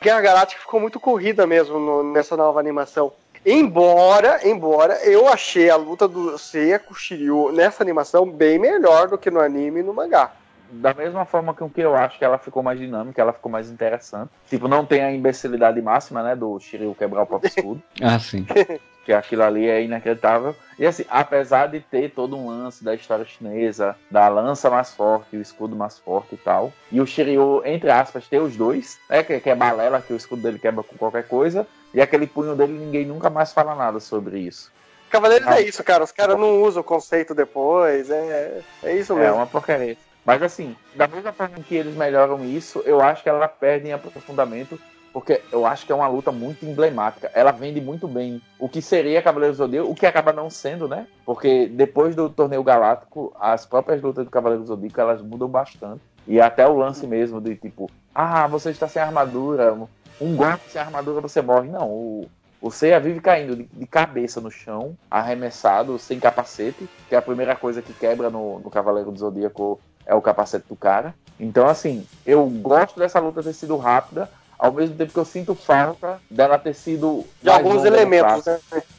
Guerra Galáctica ficou muito corrida mesmo no, nessa nova animação. Embora, embora eu achei a luta do Seiya com o Shiryu nessa animação bem melhor do que no anime e no mangá. Da mesma forma que o que eu acho que ela ficou mais dinâmica, ela ficou mais interessante. Tipo, não tem a imbecilidade máxima, né, do Shiryu quebrar o próprio escudo. ah, sim. que aquilo ali é inacreditável. E assim, apesar de ter todo um lance da história chinesa, da lança mais forte, o escudo mais forte e tal, e o Shiryu, entre aspas, ter os dois, né, que, que é balela, que o escudo dele quebra com qualquer coisa, e aquele punho dele ninguém nunca mais fala nada sobre isso. Cavaleiros ah, é isso, cara. Os caras não usam o conceito depois. É, é isso mesmo. É uma porcaria. Mas assim, da mesma forma que eles melhoram isso, eu acho que ela perde em aprofundamento porque eu acho que é uma luta muito emblemática. Ela vende muito bem o que seria Cavaleiros do Zodíaco, o que acaba não sendo, né? Porque depois do torneio galáctico, as próprias lutas do Cavaleiros do Zodíaco, elas mudam bastante. E até o lance mesmo de tipo, ah, você está sem armadura, um golpe sem armadura você morre. Não, o, o Seiya vive caindo de, de, cabeça no chão, arremessado, sem capacete, que é a primeira coisa que quebra no, no Cavaleiro do Zodíaco é o capacete do cara. Então, assim, eu gosto dessa luta ter sido rápida, ao mesmo tempo que eu sinto falta dela ter sido. De alguns elementos, né?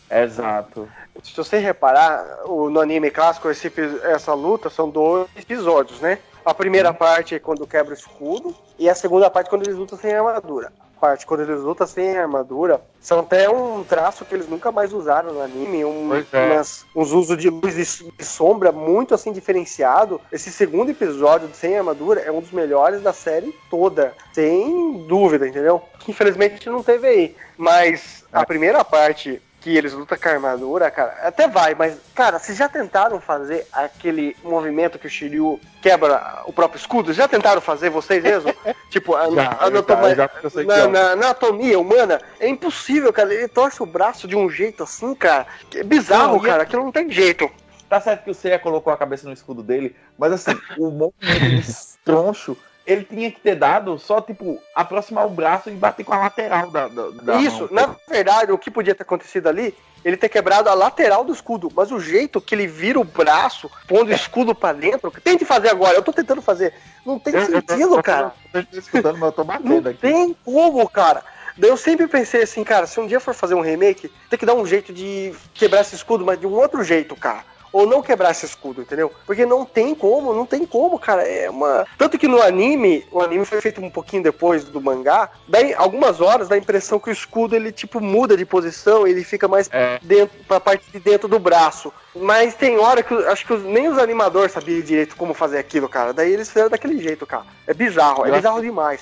Exato. Se você reparar, no anime clássico, esse, essa luta são dois episódios, né? A primeira parte é quando quebra o escudo, e a segunda parte é quando eles lutam sem armadura parte, quando eles lutam sem armadura, são até um traço que eles nunca mais usaram no anime, um, é. umas, uns usos de luz e sombra muito assim diferenciado. Esse segundo episódio de Sem Armadura é um dos melhores da série toda, sem dúvida, entendeu? Infelizmente não teve aí, mas a primeira parte que eles lutam com a armadura, cara, até vai, mas, cara, vocês já tentaram fazer aquele movimento que o Shiryu quebra o próprio escudo? Já tentaram fazer vocês mesmo? tipo, a, já, anatomia, já, já na, na, anatomia humana, é impossível, cara. Ele torce o braço de um jeito assim, cara. É bizarro, não, cara. Aquilo não tem jeito. Tá certo que o Seiya colocou a cabeça no escudo dele, mas assim, o movimento de troncho ele tinha que ter dado só, tipo, aproximar o braço e bater com a lateral da, da, da Isso, mão. na verdade, o que podia ter acontecido ali, ele ter quebrado a lateral do escudo, mas o jeito que ele vira o braço, pondo o escudo para dentro, tente fazer agora, eu tô tentando fazer, não tem eu, sentido, eu tô, cara. Eu tô, escutando, mas eu tô batendo não aqui. tem como, cara. Daí eu sempre pensei assim, cara, se um dia for fazer um remake, tem que dar um jeito de quebrar esse escudo, mas de um outro jeito, cara ou não quebrar esse escudo, entendeu? Porque não tem como, não tem como, cara. É uma. Tanto que no anime, o anime foi feito um pouquinho depois do mangá, daí algumas horas dá a impressão que o escudo ele tipo muda de posição, ele fica mais é. dentro pra parte de dentro do braço. Mas tem hora que acho que nem os animadores sabiam direito como fazer aquilo, cara. Daí eles fizeram daquele jeito, cara. É bizarro, é bizarro demais.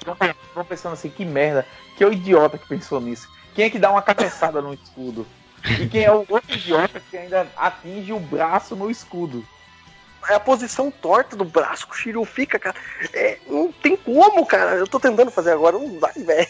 Tô pensando assim, que merda, que é o idiota que pensou nisso. Quem é que dá uma cabeçada no escudo? E quem é o outro idiota que ainda atinge o braço no escudo é a posição torta do braço que o Shiryu fica, cara. É, não tem como, cara. Eu tô tentando fazer agora, não vai, velho.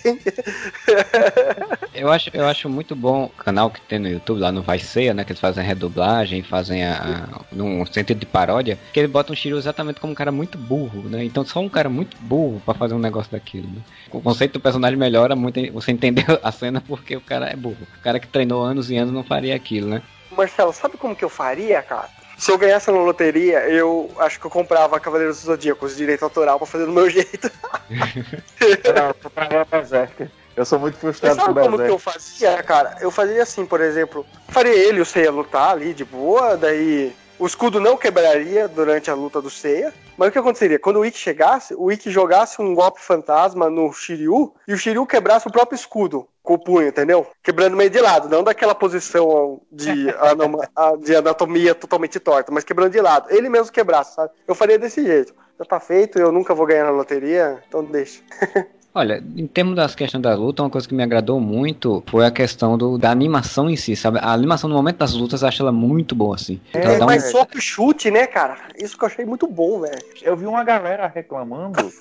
eu acho, eu acho muito bom o canal que tem no YouTube, lá no Vai Ceia, né? Que eles fazem a redublagem, fazem a, a, num sentido de paródia, que eles botam o Shiryu exatamente como um cara muito burro, né? Então só um cara muito burro para fazer um negócio daquilo, né? O conceito do personagem melhora muito você entender a cena porque o cara é burro. O cara que treinou anos e anos não faria aquilo, né? Marcelo, sabe como que eu faria, cara? Se eu ganhasse na loteria, eu acho que eu comprava Cavaleiros dos Zodíacos, direito autoral, pra fazer do meu jeito. Não, eu comprava Berserker. Eu sou muito frustrado Mas sabe como que eu fazia, cara? Eu fazia assim, por exemplo, faria ele o Seiya lutar ali de boa, daí o escudo não quebraria durante a luta do Seiya. Mas o que aconteceria? Quando o Ikki chegasse, o Ikki jogasse um golpe fantasma no Shiryu e o Shiryu quebrasse o próprio escudo com o punho, entendeu? Quebrando meio de lado, não daquela posição de, de anatomia totalmente torta, mas quebrando de lado. Ele mesmo quebrasse, sabe? Eu faria desse jeito. Já tá feito, eu nunca vou ganhar na loteria, então deixa. Olha, em termos das questões da luta, uma coisa que me agradou muito foi a questão do, da animação em si, sabe? A animação no momento das lutas eu acho ela muito boa, assim. É, então, mas um... só que chute, né, cara? Isso que eu achei muito bom, velho. Eu vi uma galera reclamando,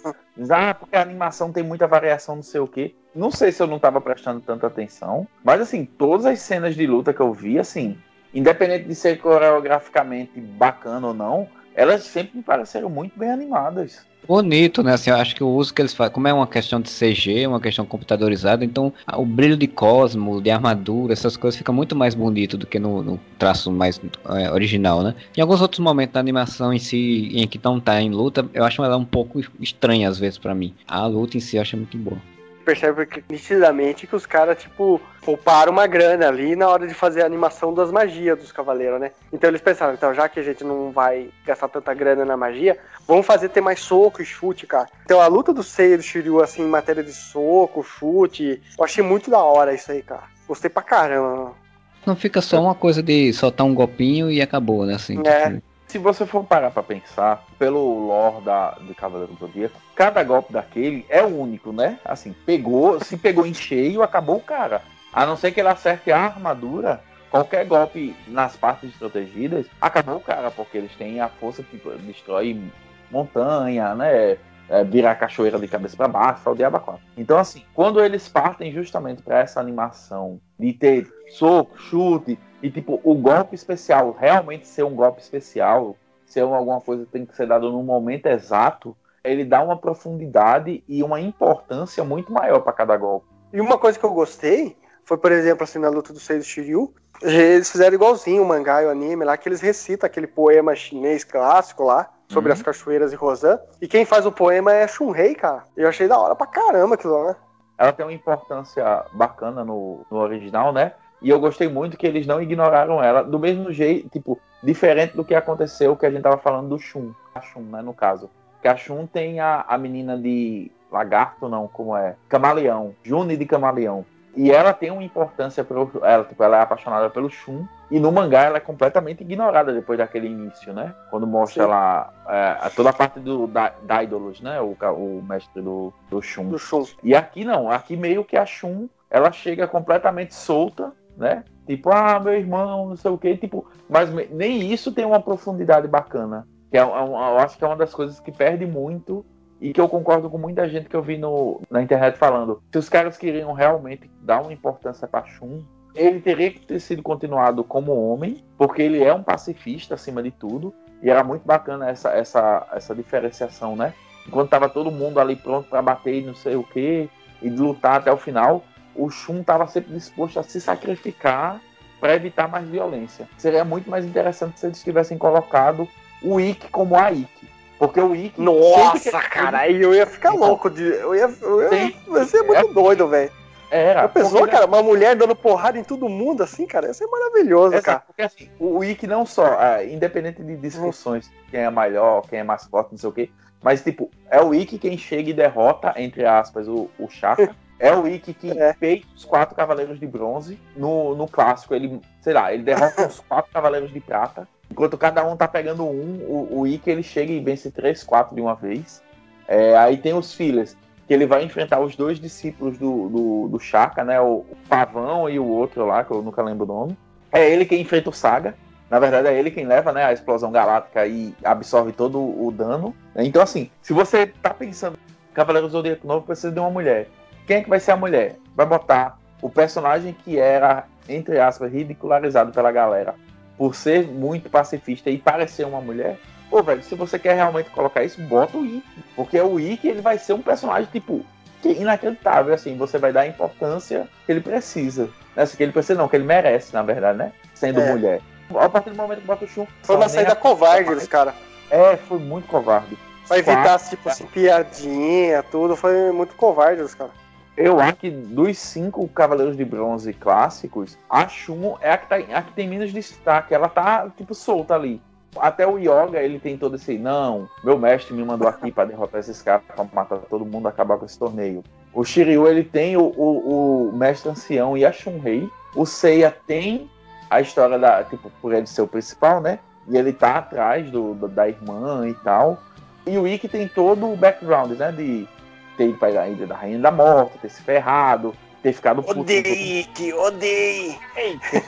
ah, porque a animação tem muita variação, não sei o quê. Não sei se eu não tava prestando tanta atenção, mas assim, todas as cenas de luta que eu vi, assim, independente de ser coreograficamente bacana ou não, elas sempre me pareceram muito bem animadas bonito, né? Assim, eu acho que o uso que eles fazem, como é uma questão de CG, uma questão computadorizada, então o brilho de cosmo, de armadura, essas coisas fica muito mais bonito do que no, no traço mais é, original, né? Em alguns outros momentos da animação em si, em que não tá em luta, eu acho ela um pouco estranha às vezes para mim. A luta em si eu acho muito boa percebe nitidamente que os caras, tipo, pouparam uma grana ali na hora de fazer a animação das magias dos cavaleiros, né? Então eles pensaram, então já que a gente não vai gastar tanta grana na magia, vamos fazer ter mais soco e chute, cara. Então a luta do Seiya e do Shiryu, assim, em matéria de soco, chute, eu achei muito da hora isso aí, cara. Gostei pra caramba. Não fica só uma coisa de soltar um golpinho e acabou, né? Assim, é. Tipo se você for parar para pensar, pelo lore da, de Cavaleiro do Zodíaco, cada golpe daquele é único, né? Assim, pegou, se pegou em cheio, acabou o cara. A não ser que ele acerte a armadura, qualquer golpe nas partes protegidas, acabou o cara, porque eles têm a força que destrói montanha, né? É, virar cachoeira de cabeça para baixo, o diabo. Então, assim, quando eles partem justamente para essa animação de ter soco, chute e, tipo, o golpe especial realmente ser um golpe especial, ser alguma coisa que tem que ser dado no momento exato, ele dá uma profundidade e uma importância muito maior para cada golpe. E uma coisa que eu gostei foi, por exemplo, assim, na luta do Seis Shiryu, eles fizeram igualzinho o mangá e o anime lá, que eles recitam aquele poema chinês clássico lá, sobre uhum. as cachoeiras de Rosan. E quem faz o poema é Shunrei, cara. Eu achei da hora pra caramba aquilo lá, né? Ela tem uma importância bacana no, no original, né? E eu gostei muito que eles não ignoraram ela, do mesmo jeito, tipo, diferente do que aconteceu que a gente tava falando do Shun, a Shun, né, no caso. Que a Shun tem a, a menina de lagarto, não, como é? Camaleão, Juni de Camaleão. E ela tem uma importância pelo. Ela, tipo, ela é apaixonada pelo Shun. E no mangá ela é completamente ignorada depois daquele início, né? Quando mostra Sim. lá é, toda a parte do da, Daedalus, né? O, o mestre do, do Shun. do Shun. E aqui não, aqui meio que a Shun ela chega completamente solta, né? Tipo, ah, meu irmão, não sei o quê. Tipo, mas nem isso tem uma profundidade bacana. Que é, é, eu acho que é uma das coisas que perde muito e que eu concordo com muita gente que eu vi no, na internet falando. Se os caras queriam realmente dar uma importância para Shun, ele teria que ter sido continuado como homem, porque ele é um pacifista acima de tudo, e era muito bacana essa, essa, essa diferenciação, né? Enquanto tava todo mundo ali pronto para bater e não sei o que, e lutar até o final, o Shun estava sempre disposto a se sacrificar para evitar mais violência. Seria muito mais interessante se eles tivessem colocado o Ikki como a Ikki. Porque o Ikki. Nossa, que... cara, aí eu ia ficar então, louco. De... Eu ia, eu ia... ia ser muito é... doido, velho. Era. A pessoa, cara, uma mulher dando porrada em todo mundo, assim, cara, isso é maravilhoso, Exato, cara. Porque assim, o Ikki não só, é, independente de discussões, quem é melhor, quem é mais forte, não sei o quê, mas, tipo, é o Ikki quem chega e derrota, entre aspas, o, o Chaka. É o Ikki que é. fez os quatro Cavaleiros de Bronze. No, no clássico, ele, sei lá, ele derrota os quatro Cavaleiros de Prata. Enquanto cada um tá pegando um, o, o Ikki ele chega e vence três, quatro de uma vez. É, aí tem os fillers, que ele vai enfrentar os dois discípulos do, do, do Chaka, né? O, o, Pavão e o outro lá, que eu nunca lembro o nome. É ele quem enfrenta o Saga. Na verdade, é ele quem leva né, a explosão galáctica e absorve todo o dano. Então, assim, se você tá pensando Cavaleiro Zodíaco Novo precisa de uma mulher, quem é que vai ser a mulher? Vai botar o personagem que era, entre aspas, ridicularizado pela galera por ser muito pacifista e parecer uma mulher, pô, velho, se você quer realmente colocar isso, bota o Ikki. Porque o Ikki, ele vai ser um personagem, tipo, que inacreditável, assim, você vai dar a importância que ele precisa. Nessa né? que ele precisa, não, que ele merece, na verdade, né? Sendo é. mulher. A partir do momento que bota o Shun. Foi uma saída covarde dos caras. É, foi muito covarde. Pra evitar, tipo assim, piadinha, tudo, foi muito covarde os caras. Eu acho que dos cinco Cavaleiros de Bronze clássicos, a Shun é a que, tá, a que tem menos destaque. Ela tá, tipo, solta ali. Até o Yoga, ele tem todo esse. Não, meu mestre me mandou aqui para derrotar esses caras, pra matar todo mundo, acabar com esse torneio. O Shiryu, ele tem o, o, o mestre ancião e a Shunrei. O Seiya tem a história da. Tipo, por ele ser o principal, né? E ele tá atrás do, do da irmã e tal. E o Ikki tem todo o background, né? De ter ido pra Ilha da Rainha da Morte, ter se ferrado, ter ficado puto. Odeie, que odeie!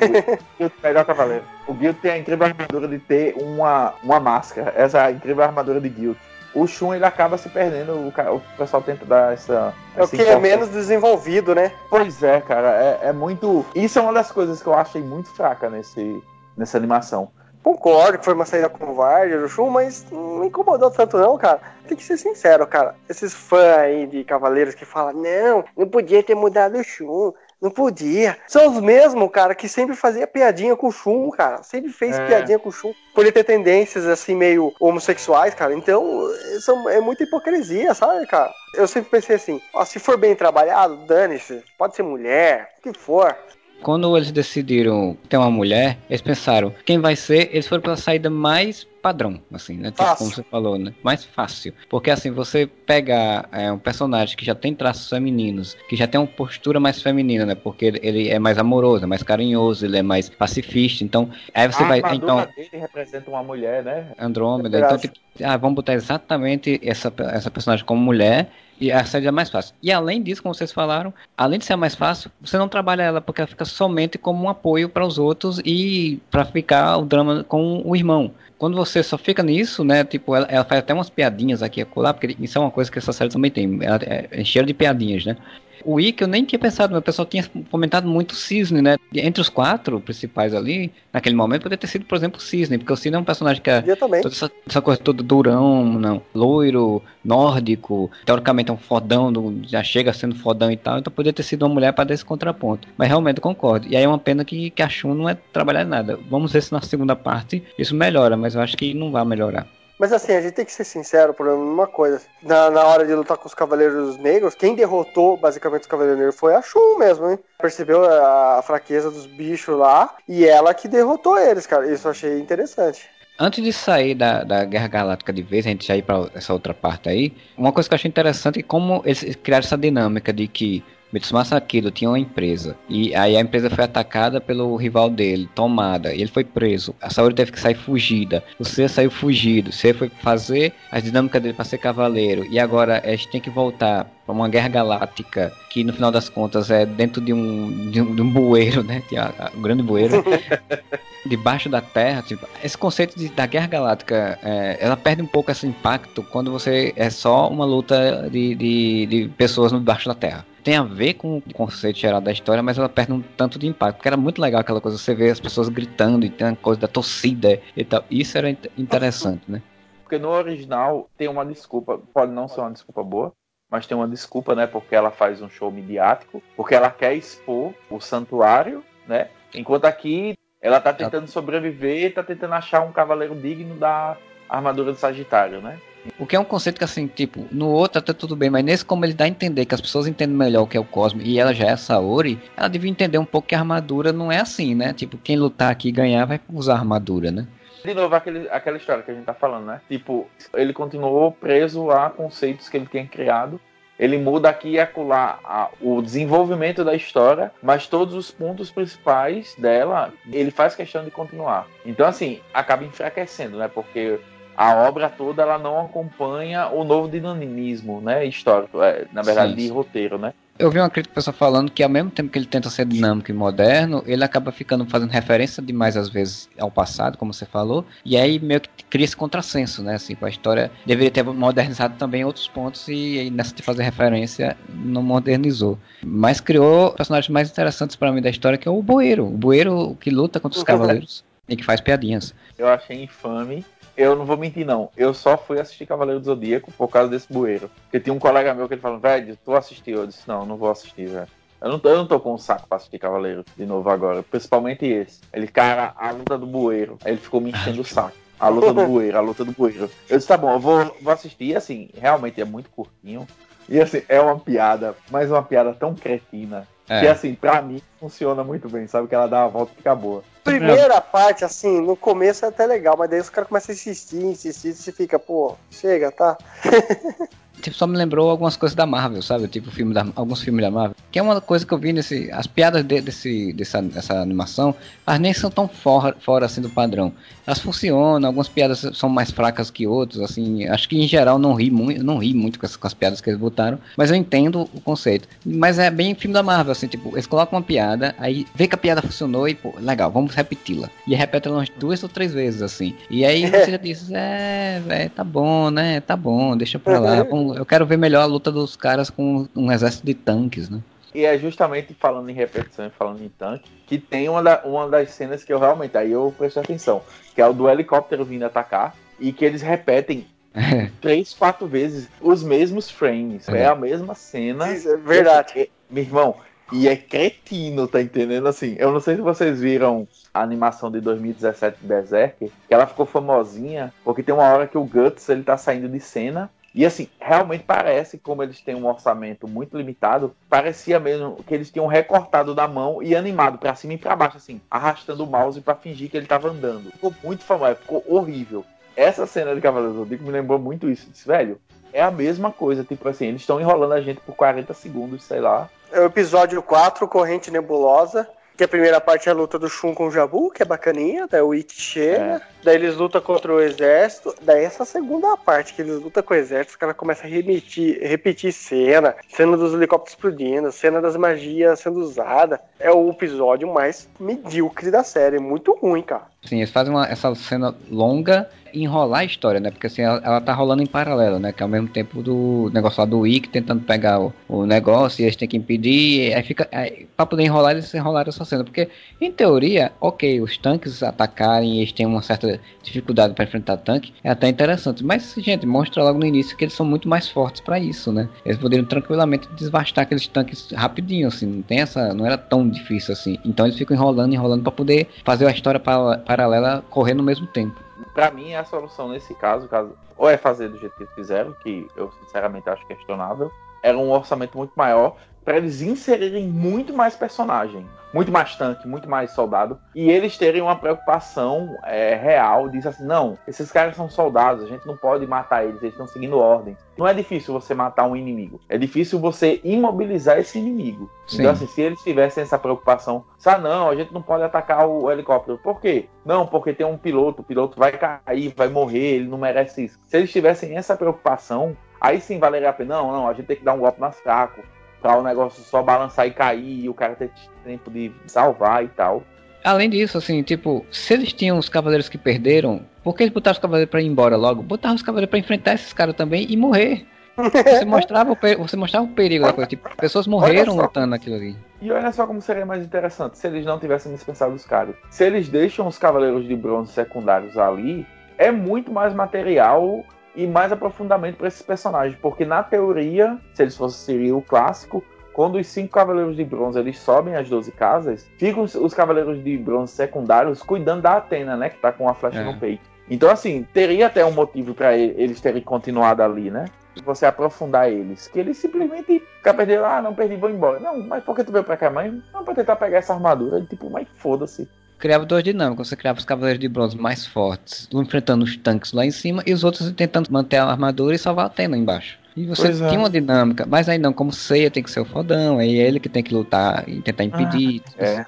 melhor cavaleiro. O Guild tem a incrível armadura de ter uma, uma máscara, essa é incrível armadura de Guild. O Shun ele acaba se perdendo, o, o pessoal tenta dar essa. É o que é menos desenvolvido, né? Pois é, cara, é, é muito. Isso é uma das coisas que eu achei muito fraca nesse, nessa animação. Concordo que foi uma saída covarde do Shun, mas não me incomodou tanto não, cara. Tem que ser sincero, cara. Esses fãs aí de Cavaleiros que falam, não, não podia ter mudado o Shun, não podia. São os mesmos, cara, que sempre fazia piadinha com o Shun, cara. Sempre fez é. piadinha com o Shun. Por ele ter tendências, assim, meio homossexuais, cara. Então, são, é muita hipocrisia, sabe, cara? Eu sempre pensei assim, ó, se for bem trabalhado, dane-se. Pode ser mulher, o que for. Quando eles decidiram ter uma mulher, eles pensaram, quem vai ser? Eles foram pela saída mais padrão, assim, né? Tipo, como você falou, né? Mais fácil. Porque assim, você pega é, um personagem que já tem traços femininos, que já tem uma postura mais feminina, né? Porque ele, ele é mais amoroso, é mais carinhoso, ele é mais pacifista. Então, aí você a vai. Então, dele representa uma mulher, né? Andrômeda. Então, tipo, ah, vamos botar exatamente essa, essa personagem como mulher E a série é mais fácil. E além disso, como vocês falaram, além de ser mais fácil, você não trabalha ela porque ela fica somente como um apoio para os outros e para ficar o drama com o irmão. Quando você só fica nisso, né? Tipo, ela, ela faz até umas piadinhas aqui e acolá, porque isso é uma coisa que essa série também tem. Ela é, é cheia de piadinhas, né? O Wiki eu nem tinha pensado, mas o pessoal tinha comentado muito Cisne, né? Entre os quatro principais ali, naquele momento, poderia ter sido, por exemplo, o Cisne, porque o Cisne é um personagem que é Eu também. toda essa, essa coisa toda durão, não, loiro, nórdico, teoricamente é um fodão, já chega sendo fodão e tal, então poderia ter sido uma mulher para dar esse contraponto. Mas realmente concordo. E aí é uma pena que, que a Shun não é trabalhar nada. Vamos ver se na segunda parte isso melhora, mas eu acho que não vai melhorar. Mas assim, a gente tem que ser sincero por uma coisa. Na, na hora de lutar com os Cavaleiros Negros, quem derrotou basicamente os Cavaleiros Negros foi a Shun mesmo, hein? Percebeu a, a fraqueza dos bichos lá e ela que derrotou eles, cara. Isso eu achei interessante. Antes de sair da, da Guerra Galáctica de vez, a gente já ir para essa outra parte aí, uma coisa que eu achei interessante é como eles criaram essa dinâmica de que Mitsumasa Akido tinha uma empresa, e aí a empresa foi atacada pelo rival dele, tomada, e ele foi preso. A Saori teve que sair fugida, o saiu fugido, o foi fazer as dinâmicas dele para ser cavaleiro, e agora a gente tem que voltar uma guerra galáctica, que no final das contas é dentro de um, de um, de um bueiro, né? Tem a- um grande bueiro debaixo da Terra, tipo, esse conceito de- da Guerra Galáctica, é, ela perde um pouco esse impacto quando você é só uma luta de, de, de pessoas no debaixo da Terra. Tem a ver com o conceito geral da história, mas ela perde um tanto de impacto, porque era muito legal aquela coisa, você vê as pessoas gritando e tem a coisa da torcida e tal. Isso era int- interessante, né? Porque no original tem uma desculpa, pode não ser uma desculpa boa, mas tem uma desculpa, né? Porque ela faz um show midiático, porque ela quer expor o santuário, né? Enquanto aqui ela tá tentando sobreviver, tá tentando achar um cavaleiro digno da armadura do Sagitário, né? O que é um conceito que, assim, tipo, no outro até tudo bem, mas nesse, como ele dá a entender que as pessoas entendem melhor o que é o Cosmo e ela já é Saori, ela devia entender um pouco que a armadura não é assim, né? Tipo, quem lutar aqui e ganhar vai usar armadura, né? De novo, aquele, aquela história que a gente tá falando, né? Tipo, ele continuou preso a conceitos que ele tinha criado. Ele muda aqui e acolá a- o desenvolvimento da história, mas todos os pontos principais dela, ele faz questão de continuar. Então, assim, acaba enfraquecendo, né? Porque a obra toda ela não acompanha o novo dinamismo, né? Histórico, é, na verdade, Sim, de sim. roteiro, né? Eu vi uma crítica pessoa falando que ao mesmo tempo que ele tenta ser dinâmico e moderno, ele acaba ficando fazendo referência demais às vezes ao passado, como você falou, e aí meio que cria esse contrassenso, né? Assim, com a história deveria ter modernizado também outros pontos e aí nessa de fazer referência não modernizou. Mas criou personagens mais interessantes para mim da história, que é o Boeiro, o Boeiro que luta contra os cavaleiros e que faz piadinhas. Eu achei infame. Eu não vou mentir, não. Eu só fui assistir Cavaleiro do Zodíaco por causa desse bueiro. Porque tinha um colega meu que ele falou, velho, tu assistiu? Eu disse, não, não vou assistir, velho. Eu não, tô, eu não tô com um saco pra assistir Cavaleiro de novo agora. Principalmente esse. Ele, cara, a luta do bueiro. Aí ele ficou me enchendo o saco. A luta do bueiro, a luta do bueiro. Eu disse, tá bom, eu vou, vou assistir. E assim, realmente é muito curtinho. E assim, é uma piada, mas uma piada tão cretina. É. Que assim, pra mim, funciona muito bem, sabe? Que ela dá a volta e fica boa. Primeira parte, assim, no começo é até legal, mas daí os caras começam a insistir, insistir, e você fica, pô, chega, tá? Tipo, só me lembrou algumas coisas da Marvel, sabe? Tipo, filme da, alguns filmes da Marvel. Que é uma coisa que eu vi nesse. As piadas de- desse, dessa, dessa animação, elas nem são tão fora, fora assim do padrão. Elas funcionam, algumas piadas são mais fracas que outras, assim. Acho que em geral não ri muito, não ri muito com as, com as piadas que eles botaram, mas eu entendo o conceito. Mas é bem filme da Marvel, assim, tipo, eles colocam uma piada, aí vê que a piada funcionou e, pô, legal, vamos repeti-la. E repete ela umas duas ou três vezes, assim. E aí você já diz, é, velho, tá bom, né? Tá bom, deixa pra lá. Vamos- eu quero ver melhor a luta dos caras com um exército de tanques, né? E é justamente falando em repetição e falando em tanque, que tem uma, da- uma das cenas que eu realmente, aí eu presto atenção, que é o do helicóptero vindo atacar, e que eles repetem três, quatro vezes os mesmos frames. É, É. a mesma cena. Isso é verdade. E, meu irmão, e é cretino, tá entendendo? Assim, eu não sei se vocês viram a animação de 2017 de Berserker, que ela ficou famosinha, porque tem uma hora que o Guts, ele tá saindo de cena, e assim, realmente parece, como eles têm um orçamento muito limitado, parecia mesmo que eles tinham recortado da mão e animado pra cima e pra baixo, assim, arrastando o mouse pra fingir que ele tava andando. Ficou muito famoso, ficou horrível. Essa cena de Cavaleiros do Zodíaco me lembrou muito isso. Disse, velho, é a mesma coisa, tipo assim, eles estão enrolando a gente por 40 segundos, sei lá. É o episódio 4, Corrente Nebulosa, Que a primeira parte é a luta do Shun com o Jabu, que é bacaninha, daí o Ikki chega, É. daí eles lutam contra o exército, daí essa segunda parte, que eles lutam com o exército, os caras começam a repetir, repetir cena, cena dos helicópteros explodindo, cena das magias sendo usada. É o episódio mais medíocre da série, muito ruim, cara. Sim, eles fazem uma- essa cena longa e enrolar a história, né? Porque assim, ela, ela tá rolando em paralelo, né? Que é ao mesmo tempo do negócio lá do Wick tentando pegar o, o negócio e eles têm que impedir. Aí fica. Aí, pra poder enrolar, eles enrolaram essa cena. Porque, em teoria, ok, os tanques atacarem e eles têm uma certa dificuldade pra enfrentar tanque, é até interessante. Mas, gente, mostra logo no início que eles são muito mais fortes pra isso, né? Eles poderiam tranquilamente desvastar aqueles tanques rapidinho, assim. Não tem essa. Não era tão difícil assim. Então eles ficam enrolando, enrolando pra poder fazer a história para- paralela correr no mesmo tempo. Pra mim, a solução nesse caso, caso, ou é fazer do jeito que eles fizeram, que eu sinceramente acho questionável, era um orçamento muito maior para eles inserirem muito mais personagem, muito mais tanque, muito mais soldado, e eles terem uma preocupação é, real, diz assim, não, esses caras são soldados, a gente não pode matar eles, eles estão seguindo ordens. Não é difícil você matar um inimigo, é difícil você imobilizar esse inimigo. Sim. Então, assim, se eles tivessem essa preocupação, ah, não, a gente não pode atacar o helicóptero. Por quê? Não, porque tem um piloto, o piloto vai cair, vai morrer, ele não merece isso. Se eles tivessem essa preocupação, aí sim valeria a pena. Não, não, a gente tem que dar um golpe mais fraco, pra o negócio só balançar e cair, e o cara ter tempo de salvar e tal. Além disso, assim, tipo, se eles tinham os cavaleiros que perderam, por que eles botaram os cavaleiros pra ir embora logo? Botaram os cavaleiros pra enfrentar esses caras também e morrer. Você mostrava o, você mostrava o perigo da coisa. Tipo, pessoas morreram lutando naquilo ali. E olha só como seria mais interessante se eles não tivessem dispensado os caras. Se eles deixam os Cavaleiros de Bronze secundários ali, é muito mais material e mais aprofundamento para esses personagens. Porque na teoria, se eles fossem seguir o clássico, quando os cinco Cavaleiros de Bronze eles sobem as 12 casas, ficam os, os Cavaleiros de Bronze secundários cuidando da Atena, né? Que tá com a flecha É. no peito. Então, assim, teria até um motivo para eles terem continuado ali, né? você aprofundar eles. Que eles simplesmente ficar perdendo, ah, não perdi, vou embora. Não, mas por que tu veio pra cá, mãe? Não, pra tentar pegar essa armadura. Ele, tipo, mas foda-se. Criava duas dinâmicas. Você criava os cavaleiros de bronze mais fortes, um enfrentando os tanques lá em cima e os outros tentando manter a armadura e salvar a Atena embaixo. E você Pois é. tinha uma dinâmica, mas aí não, como Seiya tem que ser o fodão, aí é ele que tem que lutar e tentar impedir. É.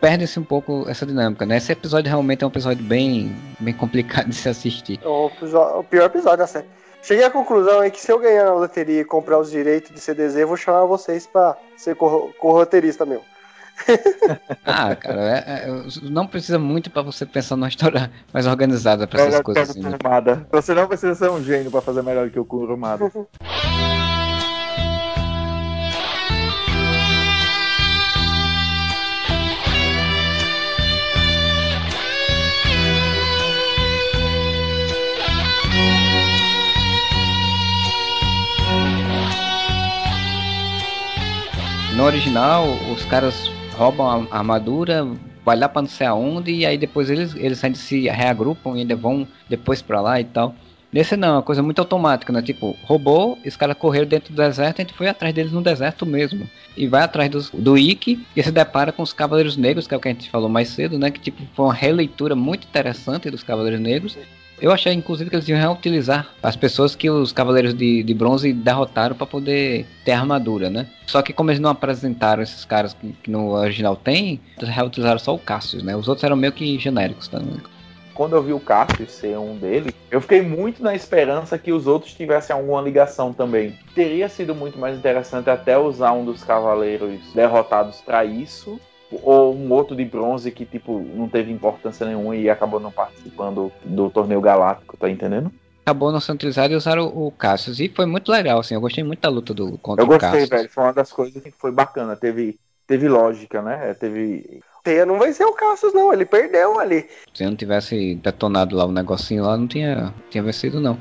Perde-se um pouco essa dinâmica, né? Esse episódio realmente é um episódio bem, bem complicado de se assistir. É o, o pior episódio da série. Cheguei à conclusão aí que se eu ganhar na loteria e comprar os direitos de CDZ, eu vou chamar vocês pra ser cor- corroteirista meu. Ah, cara, é- é- não precisa muito pra você pensar numa história mais organizada pra essas coisas assim. né? Kurumada. Você não precisa ser um gênio pra fazer melhor que o Kurumada. No original, os caras roubam a armadura, vai lá pra não sei aonde, e aí depois eles, eles ainda se reagrupam e ainda vão depois pra lá e tal. Nesse não, é uma coisa muito automática, né? Tipo, roubou, os caras correram dentro do deserto, a gente foi atrás deles no deserto mesmo. E vai atrás dos, do Ikki e se depara com os Cavaleiros Negros, que é o que a gente falou mais cedo, né? Que tipo, foi uma releitura muito interessante dos Cavaleiros Negros. Eu achei, inclusive, que eles iam reutilizar as pessoas que os Cavaleiros de, de Bronze derrotaram para poder ter armadura, né? Só que como eles não apresentaram esses caras que, que no original tem, eles reutilizaram só o Cassius, né? Os outros eram meio que genéricos também. Quando eu vi o Cassius ser um deles, eu fiquei muito na esperança que os outros tivessem alguma ligação também. Teria sido muito mais interessante até usar um dos cavaleiros derrotados pra isso, ou um outro de bronze que tipo não teve importância nenhuma e acabou não participando do torneio galáctico, tá entendendo? Acabou não sendo utilizado e usaram o, o Cassius. E foi muito legal, assim. Eu gostei muito da luta do contra Eu o gostei, Cassius. velho. Foi uma das coisas que foi bacana. Teve, teve lógica, né? Teve. Teia não venceu o Cassius, não. Ele perdeu ali. Se eu não tivesse detonado lá o negocinho lá, não tinha, tinha vencido, não.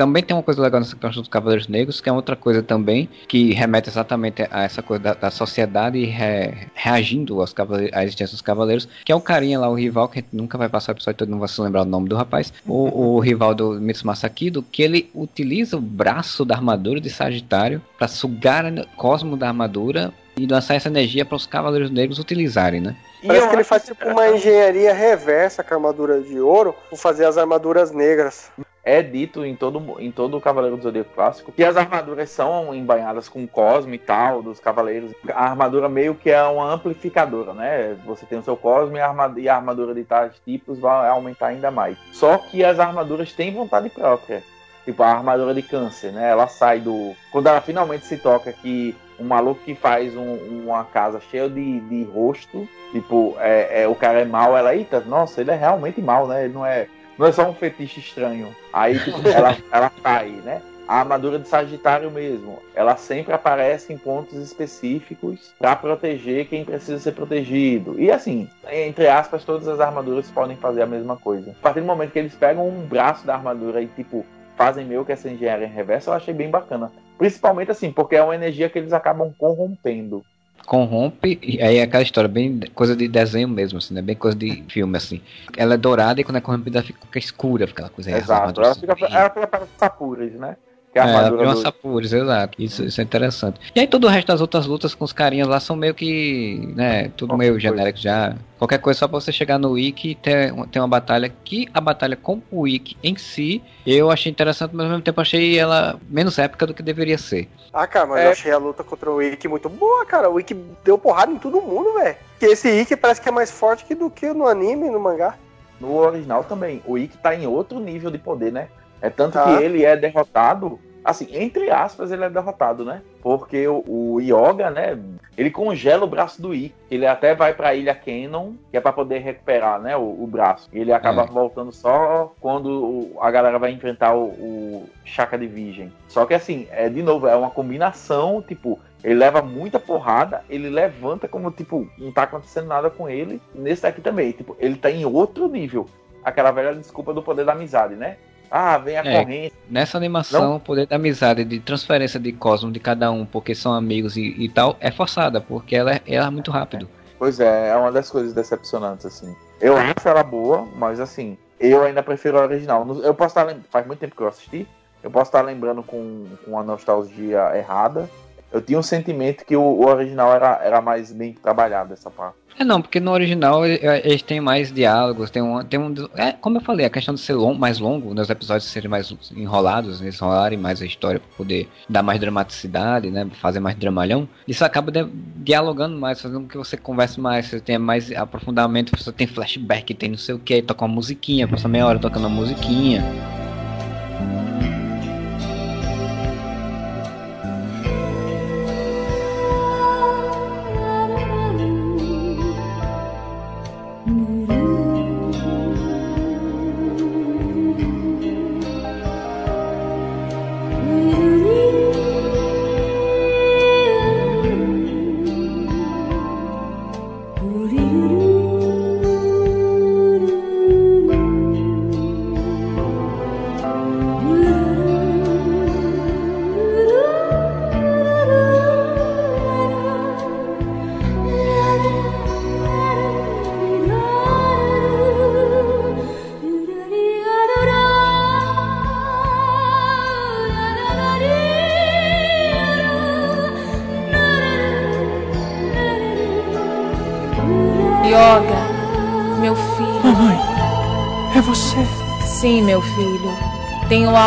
Também tem uma coisa legal nessa questão dos Cavaleiros Negros, que é outra coisa também, que remete exatamente a essa coisa da, da sociedade re- reagindo aos cavaleiros, à existência dos Cavaleiros, que é o carinha lá, o rival, que a gente nunca vai passar o episódio todo, não vai se lembrar o nome do rapaz, o, o rival do Mitsumasa Kido, que ele utiliza o braço da armadura de Sagitário para sugar o cosmo da armadura e lançar essa energia para os Cavaleiros Negros utilizarem, né? E Parece que ele faz tipo uma engenharia reversa com a armadura de ouro, por fazer as armaduras negras. É dito em todo, em todo o Cavaleiro do Zodíaco clássico que as armaduras são embanhadas com Cosmo e tal, dos cavaleiros. A armadura meio que é uma amplificadora, né? Você tem o seu Cosmo e a armadura, e a armadura de tais tipos vai aumentar ainda mais. Só que as armaduras têm vontade própria. Tipo, a armadura de câncer, né? Ela sai do. Quando ela finalmente se toca que um maluco que faz um, uma casa cheia de, de rosto, tipo, é, é, o cara é mal, ela, eita, nossa, ele é realmente mal, né? Ele não é, não é só um fetiche estranho. Aí, tipo, ela, ela cai, né? A armadura de Sagitário mesmo, ela sempre aparece em pontos específicos para proteger quem precisa ser protegido. E assim, entre aspas, todas as armaduras podem fazer a mesma coisa. A partir do momento que eles pegam um braço da armadura e tipo fazem meio que essa engenharia em reversa, eu achei bem bacana. Principalmente assim, porque é uma energia que eles acabam corrompendo. Corrompe, e aí é aquela história, bem coisa de desenho mesmo, assim, né? Bem coisa de filme, assim. Ela é dourada e quando é corrompida fica escura, fica aquela coisa Exato, ela fica, ela fica sapuras, né? Que é, ela tem uma do... sapures, exato. Isso, isso é interessante. E aí todo o resto das outras lutas com os carinhas lá são meio que, né, tudo Qualquer meio genérico já. Qualquer coisa só pra você chegar no Wiki e ter, ter uma batalha que a batalha com o Wiki em si, eu achei interessante, mas ao mesmo tempo achei ela menos épica do que deveria ser. Ah, cara, mas é... eu achei a luta contra o Wiki muito boa, cara. O Wiki deu porrada em todo mundo, velho. Que esse Wiki parece que é mais forte que do que no anime, no mangá. No original também. O Wiki tá em outro nível de poder, né? É tanto ah. que ele é derrotado, assim, entre aspas, ele é derrotado, né? Porque o, o Yoga, né, ele congela o braço do I. Ele até vai para a ilha Canon, que é para poder recuperar, né, o, o braço. Ele acaba é. voltando só quando a galera vai enfrentar o, o Chaka de Virgem. Só que assim, é de novo, é uma combinação, tipo, ele leva muita porrada, ele levanta como, tipo, não tá acontecendo nada com ele. Nesse daqui também, tipo, ele tá em outro nível. Aquela velha desculpa do poder da amizade, né? Ah, vem a é, corrente. Nessa animação, o poder da amizade, de transferência de cosmos de cada um, porque são amigos e, e tal, é forçada, porque ela, é, ela é muito rápido. Pois é, é uma das coisas decepcionantes, assim. Eu acho ela boa, mas assim, eu ainda prefiro a original. Eu posso estar faz muito tempo que eu assisti, eu posso estar lembrando com, com a nostalgia errada, eu tinha um sentimento que o, o, original era, era mais bem trabalhado essa parte. É não, porque no original eles têm mais diálogos, tem um, tem um é, como eu falei, a questão de ser long, mais longo, né, os episódios serem mais enrolados, eles enrolarem mais a história para poder dar mais dramaticidade, né, fazer mais dramalhão, isso acaba de, dialogando mais, fazendo com que você converse mais, você tenha mais aprofundamento, você tem flashback, tem não sei o que, toca uma musiquinha, passa meia hora tocando uma musiquinha.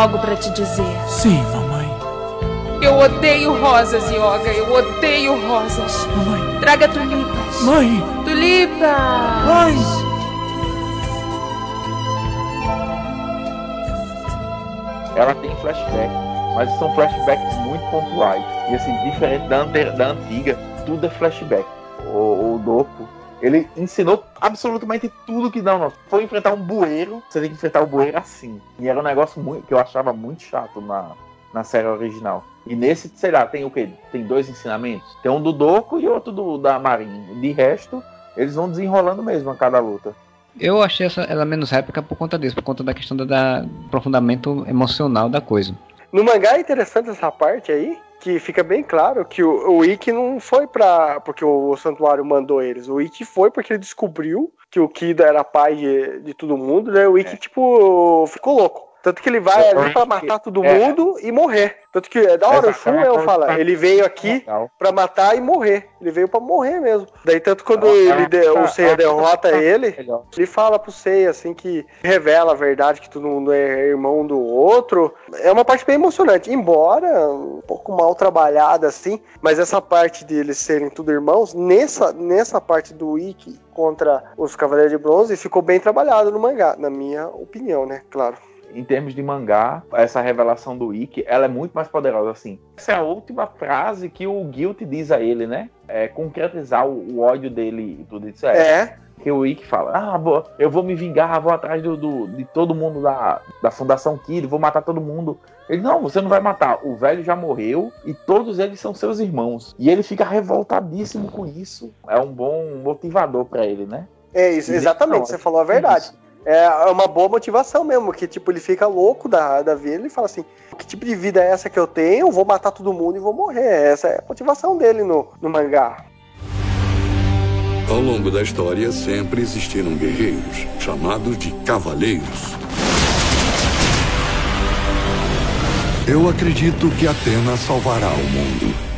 Algo para te dizer. Sim, mamãe. Eu odeio rosas, Yoga. Eu odeio rosas. Mamãe. Traga tulipas. Mãe. Tulipas. Mãe. Ela tem flashback, mas são flashbacks muito pontuais. E assim, diferente da, da antiga, tudo é flashback. O, o Dopo ele ensinou absolutamente tudo que não. Foi enfrentar um bueiro, você tem que enfrentar o bueiro assim. E era um negócio muito, que eu achava muito chato na, na série original. E nesse, sei lá, tem o quê? Tem dois ensinamentos? Tem um do Doco e outro do, da Marinha. De resto, eles vão desenrolando mesmo a cada luta. Eu achei essa, ela menos épica por conta disso, por conta da questão do aprofundamento emocional da coisa. No mangá é interessante essa parte aí, que fica bem claro que o, o Ikki não foi para porque o santuário mandou eles. O Ikki foi porque ele descobriu que o Kida era pai de, de todo mundo, né? O Ikki, é. tipo, ficou louco. Tanto que ele vai ali pra matar todo é. mundo e morrer. Tanto que é da hora, o Shun eu falo, ele veio aqui pra matar e morrer. Ele veio pra morrer mesmo. Daí tanto quando ele de- o Seiya é uma- derrota ele, Legal. ele fala pro Seiya, assim, que revela a verdade que todo mundo é irmão do outro. É uma parte bem emocionante, embora um pouco mal trabalhada, assim, mas essa parte deles serem tudo irmãos, nessa, nessa parte do Ikki contra os Cavaleiros de Bronze, ficou bem trabalhado no mangá, na minha opinião, né? Claro. Em termos de mangá, essa revelação do Ikki, ela é muito mais poderosa, assim. Essa é a última frase que o Guilt diz a ele, né? É concretizar o, o ódio dele e tudo isso. É. É, Que o Ikki fala, ah, vou- eu vou me vingar, vou atrás do, do- de todo mundo da, da Fundação Kid, vou matar todo mundo. Ele, não, você não vai matar. O velho já morreu e todos eles são seus irmãos. E ele fica revoltadíssimo com isso. É um bom motivador pra ele, né? é isso, exatamente, você falou a verdade. Isso. É uma boa motivação mesmo, que tipo, ele fica louco da, da vida e fala assim, que tipo de vida é essa que eu tenho? Vou matar todo mundo e vou morrer. Essa é a motivação dele no, no mangá. Ao longo da história, sempre existiram guerreiros, chamados de cavaleiros. Eu acredito que Atena salvará o mundo.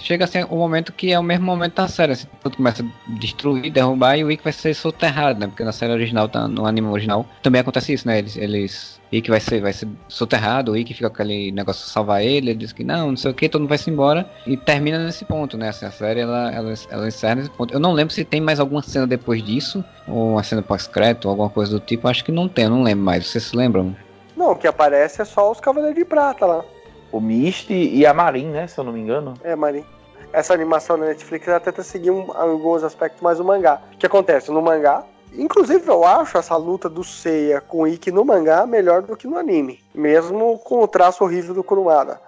Chega assim o momento que é o mesmo momento da série, assim, tudo começa a destruir, derrubar e o Ikki vai ser soterrado, né? Porque na série original, tá, no anime original, também acontece isso, né? Eles, eles Ikki vai ser, vai ser soterrado, o Ikki fica com aquele negócio de salvar ele, ele diz que não, não sei o que, todo mundo vai se embora e termina nesse ponto, né? Assim, a série ela, ela, ela encerra nesse ponto. Eu não lembro se tem mais alguma cena depois disso, ou uma cena pós-crédito, ou alguma coisa do tipo, acho que não tem, eu não lembro mais. Vocês se lembram? Não, o que aparece é só os Cavaleiros de Prata lá. O Misty e a Marin, né? Se eu não me engano. É, Marin. Essa animação na Netflix ela tenta seguir um- alguns aspectos mais do mangá. O que acontece? No mangá, inclusive eu acho essa luta do Seiya com o Ikki no mangá melhor do que no anime. Mesmo com o traço horrível do Kurumada.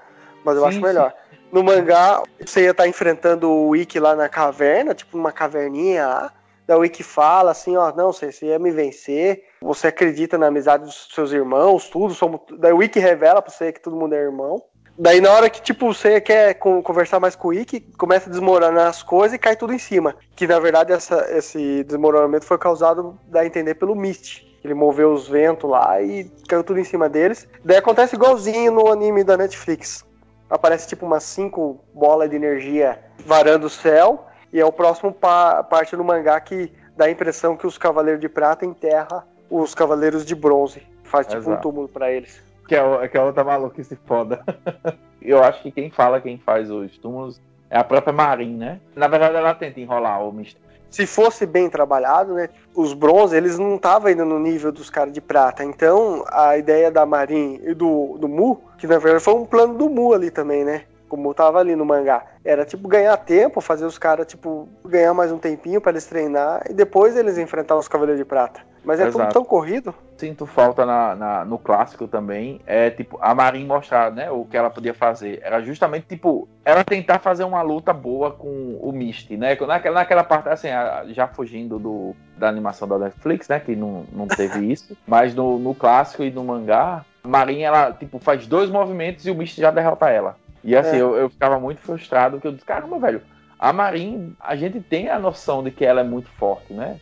Mas eu Sim, acho melhor. No mangá, o Seiya tá enfrentando o Ikki lá na caverna, tipo numa caverninha lá. Daí o Ikki fala assim, ó, não, Seiya, você ia me vencer. Você acredita na amizade dos seus irmãos, tudo. Somos... Daí o Ikki revela pro Seiya que todo mundo é irmão. Daí na hora que, tipo, o Seiya quer con- conversar mais com o Ikki, começa a desmoronar as coisas e cai tudo em cima. Que na verdade essa- esse desmoronamento foi causado, dá a entender, pelo Mist. Ele moveu os ventos lá e caiu tudo em cima deles. Daí acontece igualzinho no anime da Netflix. Aparece tipo umas cinco bolas de energia varando o céu. E é o próximo pa- parte do mangá que dá a impressão que os Cavaleiros de Prata enterra os Cavaleiros de Bronze. Faz tipo um Exato. túmulo pra eles. Que é, que é outra maluquice foda. Eu acho que quem fala, quem faz os túmulos é a própria Marin, né? Na verdade, ela tenta enrolar o Misty. se fosse bem trabalhado, né? Os bronze, eles não estavam ainda no nível dos caras de prata. Então, a ideia da Marin e do, do Mu, que na verdade foi um plano do Mu ali também, né? Como tava ali no mangá. Era tipo ganhar tempo, fazer os caras, tipo, ganhar mais um tempinho para eles treinar e depois eles enfrentar os Cavaleiros de Prata. Mas é tudo Exato. tão corrido. Sinto falta na, na- no clássico também. É tipo, a Marin mostrar, né, o que ela podia fazer. Era justamente, tipo, ela tentar fazer uma luta boa com o Misty, né? Naquela, naquela parte, assim, já fugindo do, da animação da Netflix, né? Que não, não teve isso. Mas no, no clássico e no mangá, a Marin, ela, tipo, faz dois movimentos e o Misty já derrota ela. E assim, É. eu, eu ficava muito frustrado, porque eu disse, caramba, velho, a Marin, a gente tem a noção de que ela é muito forte, né?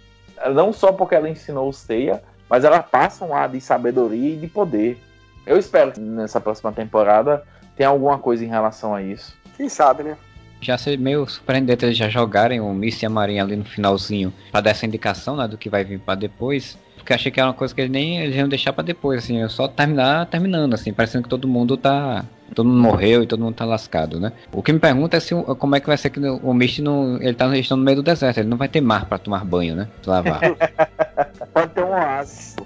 Não só porque ela ensinou o Seiya, mas ela passa um ar de sabedoria e de poder. Eu espero que nessa próxima temporada tenha alguma coisa em relação a isso. Quem sabe, né? Já ser meio surpreendente eles já jogarem o Misty e a Marinha ali no finalzinho pra dar essa indicação né, do que vai vir pra depois. Porque achei que era uma coisa que eles nem eles iam deixar pra depois, assim, é só terminar terminando, assim, parecendo que todo mundo tá. Todo mundo morreu e todo mundo tá lascado, né? O que me pergunta é se como é que vai ser que o Misty não. Ele tá no meio do deserto, ele não vai ter mar pra tomar banho, né? Se lavar. Pode ter um oásis.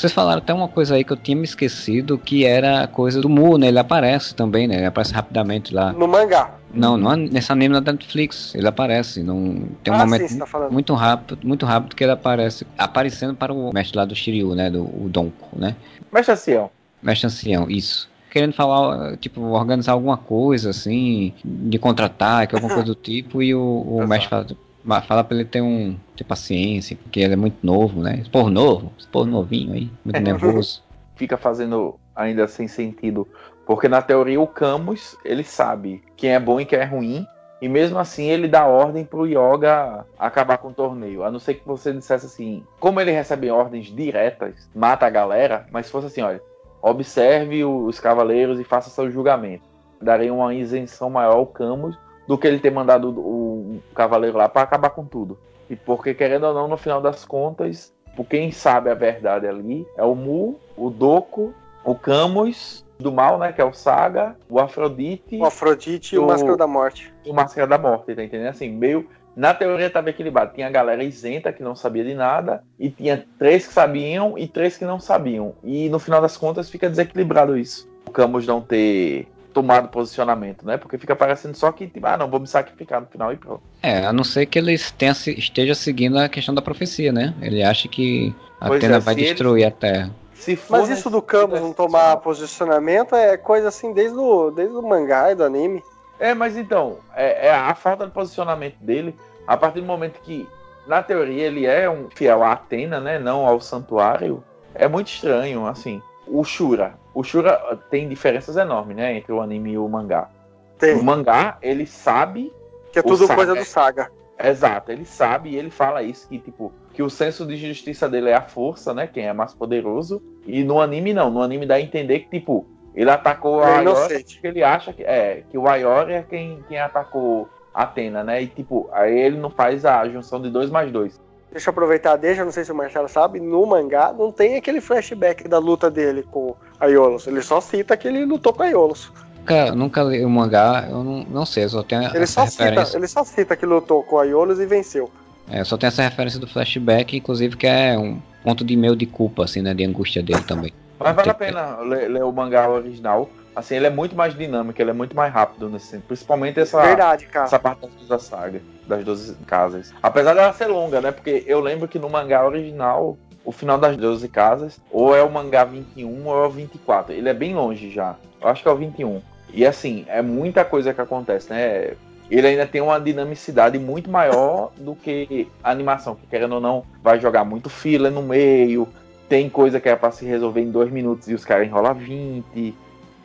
Vocês falaram até uma coisa aí que eu tinha me esquecido, que era a coisa do Mu, né? Ele aparece também, né? Ele aparece rapidamente lá. No mangá. Não, não é nesse anime da Netflix. Ele aparece. Não, tem um ah, momento sim, tá muito rápido, muito rápido que ele aparece aparecendo para o mestre lá do Shiryu, né? Do o Donko, né? Mestre Ancião, Mestre ancião, isso. Querendo falar, tipo, organizar alguma coisa assim, de contra-ataque, alguma coisa do tipo, e o, o mestre fala, fala pra ele ter um ter paciência, porque ele é muito novo, né? Esse povo novo, esse povo novinho aí, muito nervoso. fica fazendo ainda sem sentido. Porque na teoria o Camus, ele sabe quem é bom e quem é ruim. E mesmo assim ele dá ordem pro Yoga acabar com o torneio. A não ser que você dissesse assim, como ele recebe ordens diretas, mata a galera, mas se fosse assim, olha, observe os cavaleiros e faça seu julgamento. Darei uma isenção maior ao Camus do que ele ter mandado o, o cavaleiro lá para acabar com tudo. E porque, querendo ou não, no final das contas, por quem sabe a verdade ali é o Mu, o Doku, o Camus do mal, né? Que é o Saga, o Afrodite. O Afrodite e o, o Máscara da Morte. O Máscara da Morte, tá entendendo? Assim, meio. Na teoria estava equilibrado. Tinha a galera isenta que não sabia de nada, e tinha três que sabiam e três que não sabiam. E no final das contas fica desequilibrado isso. O Camus não ter tomado posicionamento, né? Porque fica parecendo só que, tipo, ah, não, vou me sacrificar no final e pronto. É, a não ser que ele tenha, esteja seguindo a questão da profecia, né? Ele acha que Atena é, vai destruir ele... a Terra. Mas isso do Camus não tomar posicionamento é coisa assim desde o, desde o mangá e do anime. É, mas então, é, é, a falta de posicionamento dele, a partir do momento que, na teoria, ele é um fiel a Atena, né? Não ao santuário, é muito estranho, assim. O Shura, o Shura tem diferenças enormes, né, entre o anime e o mangá. Tem. O mangá, ele sabe. Que é tudo coisa do Saga. Exato, ele sabe e ele fala isso, que tipo, que o senso de justiça dele é a força, né? Quem é mais poderoso. E no anime não, no anime dá a entender que, tipo, ele atacou a Ayori porque ele acha que é que o Ayori é quem, quem atacou Atena, né? E tipo, aí ele não faz a junção de dois mais dois. Deixa eu aproveitar, deixa, não sei se o Marcelo sabe, no mangá não tem aquele flashback da luta dele com a Iolos. Ele só cita que ele lutou com a Iolos. Nunca, nunca li o mangá, eu não, não sei, eu só tenho ele só referência. Cita, ele só cita que lutou com a Iolos e venceu. É, só tem essa referência do flashback, inclusive que é um ponto de meio de culpa, assim, né, de angústia dele também. Mas vale a pena ler, ler, o mangá original. Assim, ele é muito mais dinâmico, ele é muito mais rápido nesse sentido. Principalmente essa, Verdade, essa parte da saga, das 12 casas. Apesar dela ser longa, né? Porque eu lembro que no mangá original, o final das 12 casas, ou é o mangá 21 ou é o 24. Ele é bem longe já. Eu acho que é o 21. E assim, é muita coisa que acontece, né? Ele ainda tem uma dinamicidade muito maior do que a animação, que querendo ou não, vai jogar muito fila no meio. Tem coisa que é para se resolver em dois minutos e os caras enrolam 20.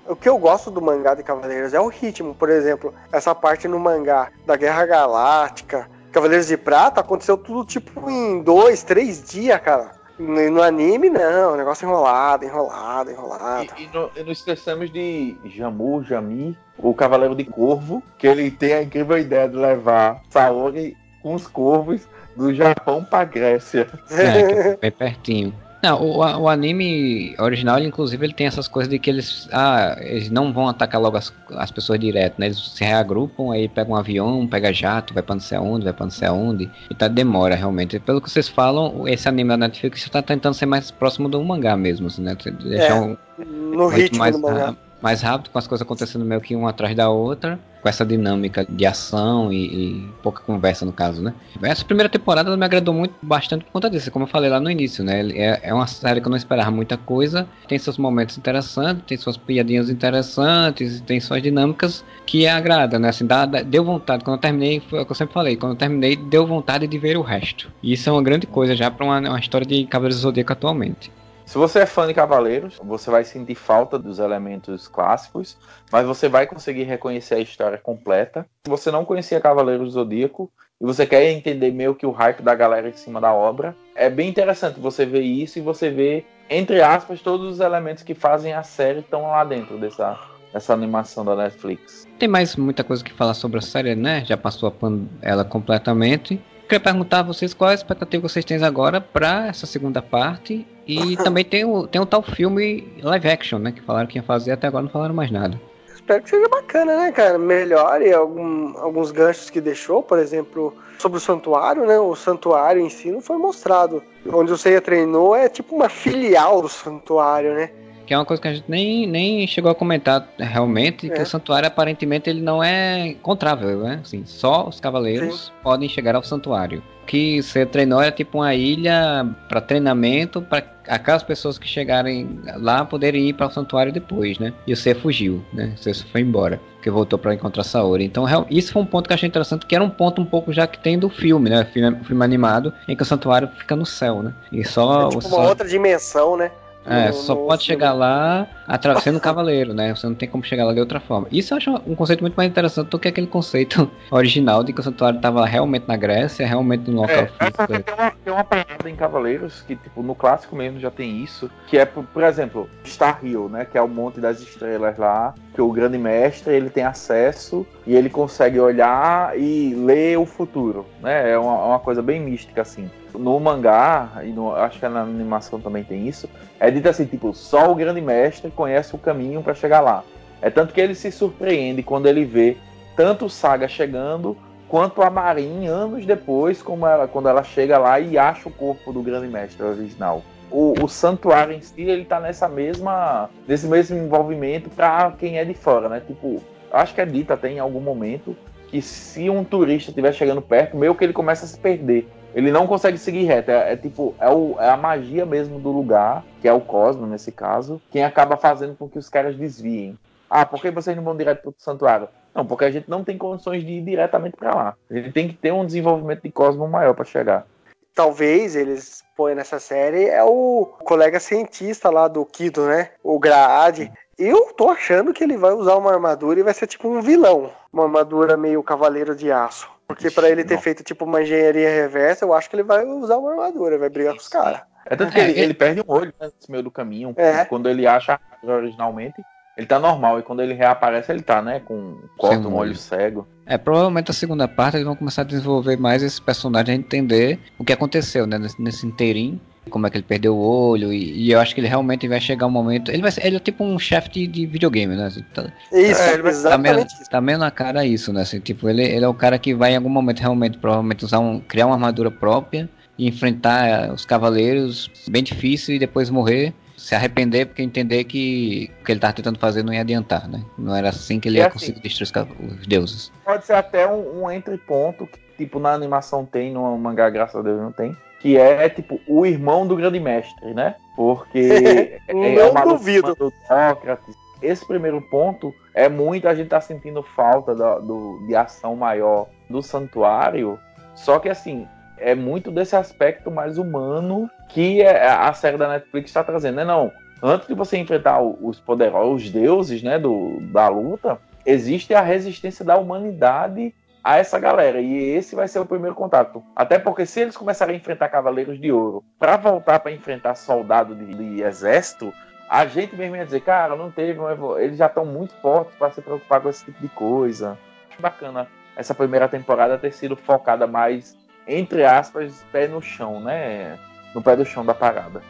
O que eu gosto do mangá de Cavaleiros é o ritmo, por exemplo, essa parte no mangá da Guerra Galáctica, Cavaleiros de Prata, aconteceu tudo tipo em dois, três dias, cara. No anime, não, negócio enrolado, enrolado, enrolado. E, e, no, e não esqueçamos de Jamu, Jami, o Cavaleiro de Corvo, que ele tem a incrível ideia de levar Saori com os corvos do Japão pra Grécia. É, bem pertinho. Não, o, o anime original, ele, inclusive, ele tem essas coisas de que eles, ah, eles não vão atacar logo as, as pessoas direto, né? Eles se reagrupam, aí pegam um avião, pega jato, vai pra não sei aonde, vai pra não sei aonde. E tá, demora, realmente. Pelo que vocês falam, esse anime da Netflix está tentando ser mais próximo do mangá mesmo, assim, né? Deixar é, um, no ritmo mais, do mangá mais rápido, com as coisas acontecendo meio que uma atrás da outra, com essa dinâmica de ação e, e, pouca conversa no caso, né? Essa primeira temporada me agradou muito, bastante por conta disso, como eu falei lá no início, né? É, é uma série que eu não esperava muita coisa, tem seus momentos interessantes, tem suas piadinhas interessantes, tem suas dinâmicas que agrada, né? Assim, dá, dá, deu vontade, quando eu terminei, foi o que eu sempre falei, quando eu terminei, deu vontade de ver o resto. E isso é uma grande coisa já para uma, uma história de Cavaleiros do Zodíaco atualmente. Se você é fã de Cavaleiros, você vai sentir falta dos elementos clássicos, mas você vai conseguir reconhecer a história completa. Se você não conhecia Cavaleiros do Zodíaco e você quer entender meio que o hype da galera em cima da obra, é bem interessante você ver isso e você ver, entre aspas, todos os elementos que fazem a série estão lá dentro dessa, dessa animação da Netflix. Tem mais muita coisa que falar sobre a série, né? Já passou a ela completamente. Queria perguntar a vocês qual a expectativa que vocês têm agora para essa segunda parte. E também tem o, tem o tal filme live action, né? Que falaram que ia fazer, até agora não falaram mais nada. Espero que seja bacana, né, cara? Melhore algum, alguns ganchos que deixou, por exemplo, sobre o santuário, né? O santuário em si não foi mostrado. Onde o Seiya treinou é tipo uma filial do santuário, né? Que é uma coisa que a gente nem, nem chegou a comentar realmente, é. que o santuário aparentemente ele não é encontrável, né? Assim, só os cavaleiros Sim. podem chegar ao santuário. O que você treinou era tipo uma ilha para treinamento para aquelas pessoas que chegarem lá poderem ir para o santuário depois, né? E você fugiu, né? Você foi embora, porque voltou para encontrar Saori. Então, isso foi um ponto que eu achei interessante, que era um ponto um pouco já que tem do filme, né? Filme, filme animado, em que o santuário fica no céu, né? E só é tipo uma outra dimensão, né? É, só pode chegar lá atravessando o cavaleiro, né? Você não tem como chegar lá de outra forma. Isso eu acho um conceito muito mais interessante do que aquele conceito original de que o santuário estava realmente na Grécia, realmente no local É, físico. tem uma, tem uma parada em Cavaleiros que, tipo, no clássico mesmo já tem isso, que é, por, por exemplo, Star Hill, né? Que é o Monte das Estrelas lá, que o grande mestre ele tem acesso e ele consegue olhar e ler o futuro, né? É uma, uma coisa bem mística, assim. No mangá, e no, acho que na animação também tem isso, é dito assim, tipo, só o grande mestre conhece o caminho para chegar lá. É tanto que ele se surpreende quando ele vê tanto o Saga chegando quanto a Marin anos depois, como ela, quando ela chega lá e acha o corpo do grande mestre original. O, o santuário em si, ele tá nessa mesma, nesse mesmo envolvimento para quem é de fora, né? Tipo, acho que é dito até em algum momento que se um turista estiver chegando perto, meio que ele começa a se perder. Ele não consegue seguir reto. É, é tipo, é, o- é a magia mesmo do lugar, que é o Cosmo nesse caso, quem acaba fazendo com que os caras desviem. Ah, por que vocês não vão direto pro santuário? Não, porque a gente não tem condições de ir diretamente para lá. A gente tem que ter um desenvolvimento de Cosmo maior para chegar. Talvez eles põem nessa série é o colega cientista lá do Kido, né? O Graad. Eu tô achando que ele vai usar uma armadura e vai ser tipo um vilão. Uma armadura meio cavaleiro de aço. Porque pra ele ter Não. feito tipo uma engenharia reversa, eu acho que ele vai usar uma armadura, vai brigar com os caras. É tanto que É, ele, ele- ele perde um olho né, nesse meio do caminho. É. Quando ele acha originalmente, ele tá normal. E quando ele reaparece, ele tá, né? Com corta um olho. olho cego. É, provavelmente a segunda parte eles vão começar a desenvolver mais esse personagem, a entender o que aconteceu, né, nesse, nesse inteirinho, como é que ele perdeu o olho, e, e eu acho que ele realmente vai chegar um momento. Ele vai ser, ele é tipo um chefe de, de videogame, né? assim, tá, Isso, É, ele vai- tá, meio, isso. tá meio na cara isso, né? Assim, tipo, ele, ele é o cara que vai em algum momento realmente, provavelmente, usar um, criar uma armadura própria e enfrentar eh, os cavaleiros bem difícil e depois morrer. Se arrepender porque entender que o que ele tava tentando fazer não ia adiantar, né? Não era assim que ele E ia assim- conseguir destruir os deuses. Pode ser até um, um entreponto que, tipo, na animação tem, no mangá, graças a Deus, não tem. Que é, tipo, o irmão do grande mestre, né? Porque é, Não uma duvido. do Sócrates. Esse primeiro ponto é muito a gente tá sentindo falta da- do, de ação maior do santuário. Só que assim, é muito desse aspecto mais humano que é- a série da Netflix está trazendo, né? Não, antes de você enfrentar os poderosos, os deuses, né, do, da luta, existe a resistência da humanidade a essa galera. E esse vai ser o primeiro contato. Até porque se eles começarem a enfrentar Cavaleiros de Ouro para voltar para enfrentar soldado de, de exército, a gente mesmo ia dizer, cara, não teve, uma eles já estão muito fortes para se preocupar com esse tipo de coisa. Acho bacana essa primeira temporada ter sido focada mais, entre aspas, pé no chão, né? No pé do chão da parada.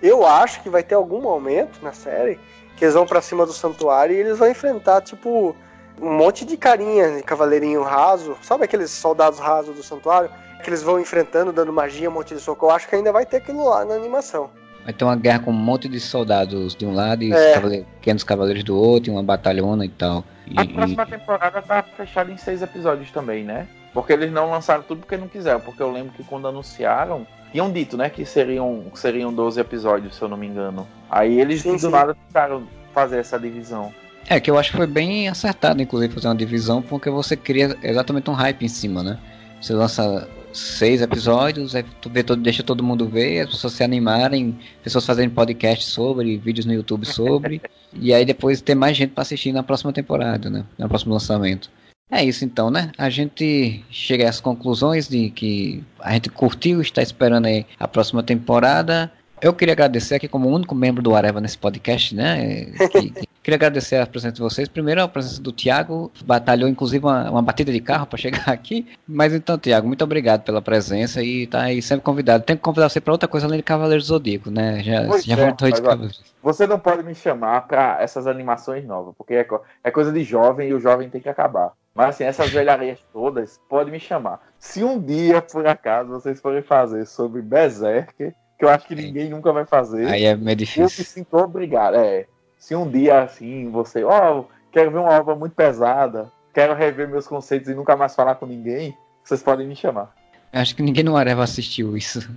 Eu acho que vai ter algum momento na série que eles vão pra cima do santuário e eles vão enfrentar, tipo, um monte de carinha de cavaleirinho raso. Sabe aqueles soldados rasos do santuário? Que eles vão enfrentando, dando magia, um monte de soco. Eu acho que ainda vai ter aquilo lá na animação. Vai ter uma guerra com um monte de soldados de um lado e É. cavale- pequenos cavaleiros do outro, e uma batalhona e tal. E, A e- próxima temporada tá fechada em seis episódios também, né? Porque eles não lançaram tudo porque não quiseram. Porque eu lembro que quando anunciaram, tinham dito, né, que seriam, seriam 12 episódios, se eu não me engano. Aí eles Sim, do sim. nada tentaram fazer essa divisão. É, que eu acho que foi bem acertado, inclusive, fazer uma divisão, porque você cria exatamente um hype em cima, né? Você lança seis episódios, aí tu vê todo, deixa todo mundo ver, as pessoas se animarem, pessoas fazerem podcast sobre, vídeos no YouTube sobre, e aí depois ter mais gente pra assistir na próxima temporada, né? No próximo lançamento. É isso então, né? A gente chega às conclusões de que a gente curtiu, está esperando aí a próxima temporada. Eu queria agradecer aqui como único membro do Areva nesse podcast, né? que- que- queria agradecer a presença de vocês. Primeiro a presença do Tiago, batalhou inclusive uma, uma batida de carro para chegar aqui. Mas então, Tiago, muito obrigado pela presença e tá aí sempre convidado. Tenho que convidar você para outra coisa além de Cavaleiros do Zodíaco, né? Já, Pois já é, voltou de Cavaleiros. Você não pode me chamar pra essas animações novas, porque é, é coisa de jovem e o jovem tem que acabar. Mas assim, essas velharias todas, pode me chamar. Se um dia, por acaso, vocês forem fazer sobre Berserker, que eu acho que ninguém nunca vai fazer, Aí é meio eu me difícil. sinto obrigado. É, se um dia assim, você, ó, quero ver uma obra muito pesada, quero rever meus conceitos e nunca mais falar com ninguém, vocês podem me chamar. Acho que ninguém no Areva assistiu isso.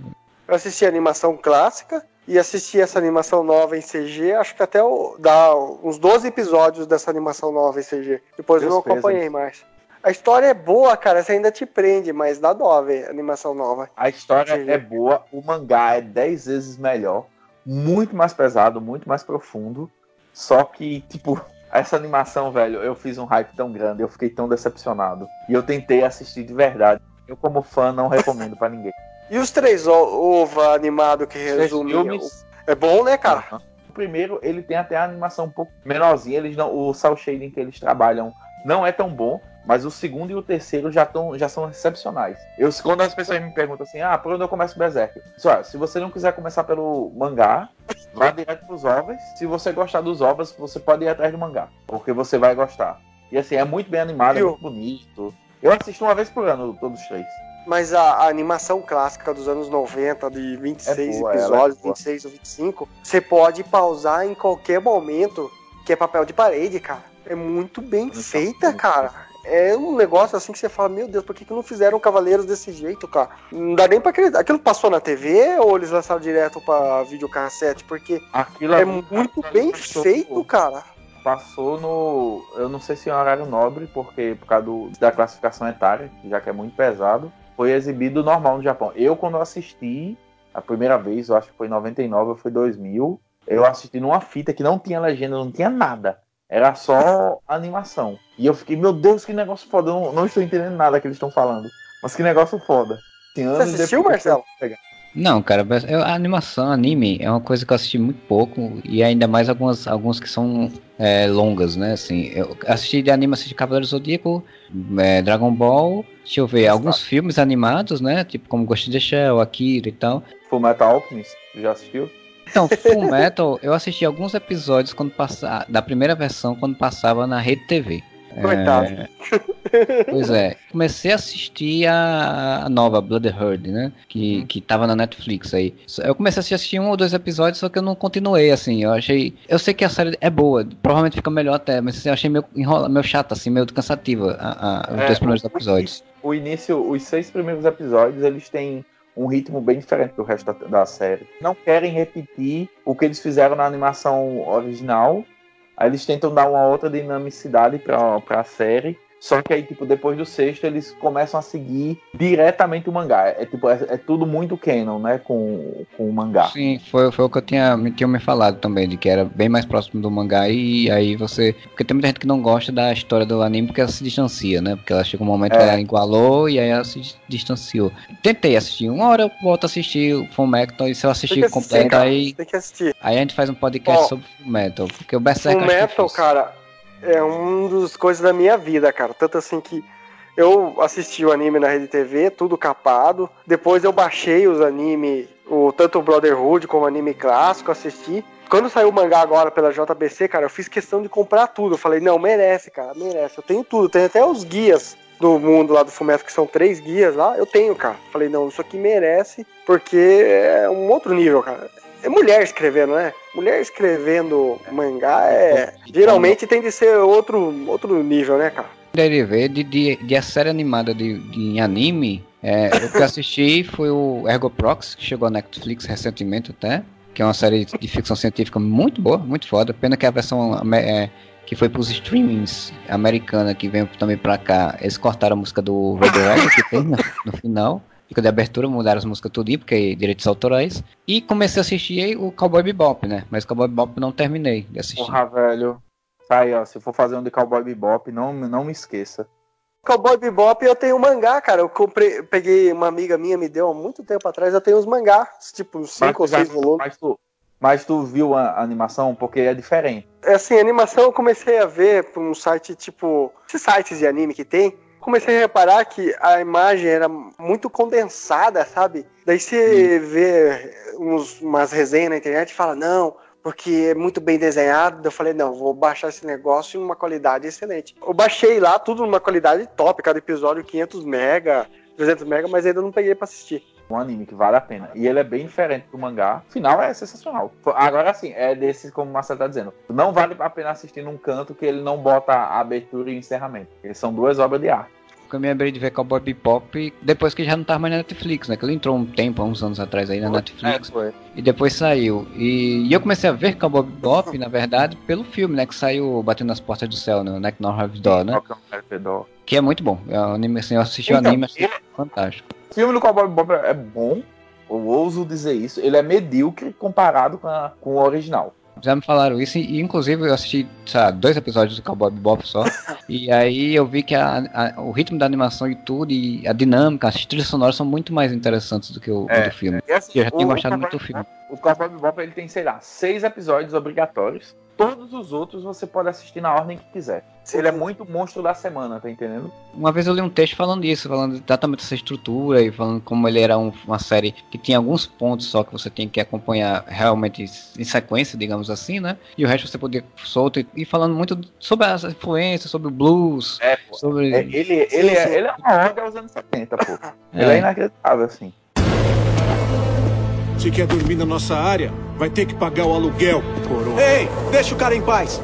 Eu assisti a animação clássica e assisti essa animação nova em CG. Acho que até o- dá uns 12 episódios dessa animação nova em CG. Depois eu Deus não acompanhei mais. A história é boa, cara. Você ainda te prende, mas dá dó ver a animação nova. A história é boa, o mangá é 10 vezes melhor, muito mais pesado, muito mais profundo. Só que, tipo, essa animação, velho, eu fiz um hype tão grande, eu fiquei tão decepcionado. E eu tentei assistir de verdade. Eu, como fã, não recomendo para ninguém. E os três ova animado que resume. filmes- É bom, né, cara? Aham. O primeiro, ele tem até a animação um pouco menorzinha. Eles não, o cel shading que eles trabalham não é tão bom. Mas o segundo e o terceiro já, tão, já são excepcionais. Eu, quando as pessoas me perguntam assim, ah, por onde eu começo o Berserk? Só, se você não quiser começar pelo mangá, vá direto pros ovos. Se você gostar dos ovos, você pode ir atrás do mangá. Porque você vai gostar. E assim, é muito bem animado, é muito bonito. Eu assisto uma vez por ano, todos os três. Mas a, a animação clássica dos anos 90, de 26 É boa, é episódios, boa. 26 ou 25, você pode pausar em qualquer momento, que é papel de parede, cara. É muito bem feita, cara. É um negócio assim que você fala, meu Deus, por que, que não fizeram Cavaleiros desse jeito, cara? Não dá nem pra acreditar. Aquilo passou na TV ou eles lançaram direto pra videocassete? Porque Aquilo é muito bem feito, cara. Passou no. Eu não sei se é um horário nobre, porque por causa do- da classificação etária, já que é muito pesado, foi exibido normal no Japão. Eu, quando assisti a primeira vez, eu acho que foi em 99 ou foi 2000, eu assisti numa fita que não tinha legenda, não tinha nada. Era só animação. E eu fiquei, meu Deus, que negócio foda. Eu não, não estou entendendo nada que eles estão falando. Mas que negócio foda. Assim, anos assistiu, Marcelo? Não, cara, mas eu- a animação, anime, é uma coisa que eu assisti muito pouco, e ainda mais algumas, alguns que são é, longas, né? Assim, eu assisti de anime, assisti Cavaleiro Zodíaco, é, Dragon Ball, deixa eu ver, alguns filmes animados, né? Tipo como Ghost in the Shell, Akira e tal. Full Metal Alchemist, já assistiu? Então, Full Metal, eu assisti alguns episódios quando passa, da primeira versão, quando passava na Rede TV. Coitado. Pois é, comecei a assistir a, a nova Bloodherd, né? Que, que tava na Netflix aí. Eu comecei a assistir um ou dois episódios, só que eu não continuei, assim. Eu achei. Eu sei que a série é boa, provavelmente fica melhor até, mas assim, eu achei meio, enrola, meio chato, assim, meio cansativa a, a- os É, dois primeiros episódios. o início, os seis primeiros episódios, eles têm um ritmo bem diferente do resto da, da série. Não querem repetir o que eles fizeram na animação original. Aí eles tentam dar uma outra dinamicidade pra, pra série. Só que aí, tipo, depois do sexto, eles começam a seguir diretamente o mangá. É, tipo, é, é tudo muito canon, né? Com, com o mangá. Sim, foi, foi o que eu tinha, me- tinha me falado também, de que era bem mais próximo do mangá e aí você. Porque tem muita gente que não gosta da história do anime porque ela se distancia, né? Porque ela chega um momento que É. ela igualou e aí ela se dis- distanciou. Tentei assistir, uma hora eu volto a assistir o Full Metal e se eu assistir que completo, aí, Tem que assistir. aí a gente faz um podcast sobre Full Metal. Porque o Berserk O acho Metal, cara, é um dos coisas da minha vida, cara. Tanto assim que eu assisti o anime na Rede TV, tudo capado. Depois eu baixei os anime, o, tanto o Brotherhood como o anime clássico, assisti. Quando saiu o mangá agora pela JBC, cara, eu fiz questão de comprar tudo. Eu falei, não, merece, cara, merece. Eu tenho tudo, tenho até os guias do mundo lá do Fumeto, que são três guias lá, eu tenho, cara. Falei, não, isso aqui merece, porque é um outro nível, cara. É mulher escrevendo, né? Mulher escrevendo mangá é. Geralmente tem de ser outro, outro nível, né, cara? derivé de, de, de a série animada de, de anime, é, o que eu assisti foi o Ergo Prox, que chegou na Netflix recentemente até, que é uma série de ficção científica muito boa, muito foda. Pena que a versão é, que foi pros streamings americana que veio também pra cá, eles cortaram a música do Radiohead que tem no, no final. Fica de abertura, mudaram as músicas tudo, porque é direitos autorais. E comecei a assistir o Cowboy Bebop, né? Mas Cowboy Bebop não terminei de assistir. Porra, velho. Tá aí, ó. Se for fazer um de Cowboy Bebop, não, não me esqueça. Cowboy Bebop eu tenho mangá, cara. Eu comprei, peguei uma amiga minha, me deu há muito tempo atrás. Eu tenho os mangás, tipo, uns Mas cinco ou seis volumes. Mas tu, mas tu viu a a animação? Porque é diferente. É assim, animação eu comecei a ver por um site tipo. Esses sites de anime que tem. Comecei a reparar que a imagem era muito condensada, sabe? Daí você vê uns, umas resenhas na internet e fala, não, porque é muito bem desenhado. Eu falei, não, vou baixar esse negócio em uma qualidade excelente. Eu baixei lá tudo numa qualidade top, cada episódio 500 mega, 300 mega, mas ainda não peguei pra assistir. Um anime que vale a pena. E ele é bem diferente do mangá. O final é sensacional. Agora sim, é desses, como o Marcelo tá dizendo. Não vale a pena assistir num canto que ele não bota abertura e encerramento. Eles são duas obras de arte. Porque eu me lembrei de ver Cowboy Bebop depois que já não tava mais na Netflix, né? Que ele entrou um tempo, há uns anos atrás aí na Netflix. É, foi. E depois saiu. E, e eu comecei a ver Cowboy Bebop, na verdade, pelo filme, né? Que saiu Batendo nas Portas do Céu, no Neck Not Have Door, né? Que é muito bom. É um anime, assim, eu assisti o Então, anime, achei fantástico. O filme do Cowboy Bebop é bom. Eu ouso dizer isso. Ele é medíocre comparado com, a- com o original. Já me falaram isso, e inclusive eu assisti sabe, dois episódios do Cowboy Bebop só, e aí eu vi que a, a, o ritmo da animação e tudo, e a dinâmica, as trilhas sonoras são muito mais interessantes do que o, É, o do filme. E assim, Eu já tinha o- gostado o muito do Cowboy- filme. O Cowboy Bebop ele tem, sei lá, seis episódios obrigatórios. Todos os outros você pode assistir na ordem que quiser. Ele é muito monstro da semana, tá entendendo? Uma vez eu li um texto falando isso, falando exatamente dessa estrutura e falando como ele era um- uma série que tinha alguns pontos só que você tem que acompanhar realmente em sequência, digamos assim, né? E o resto você podia solto e, e falando muito sobre as influências, sobre o blues, É, pô. sobre. É, ele, ele, é, ele é uma ode aos anos 70, pô. Ele é inacreditável, assim. Se quer dormir na nossa área, vai ter que pagar o aluguel, coroa. Ei, deixa o cara em paz.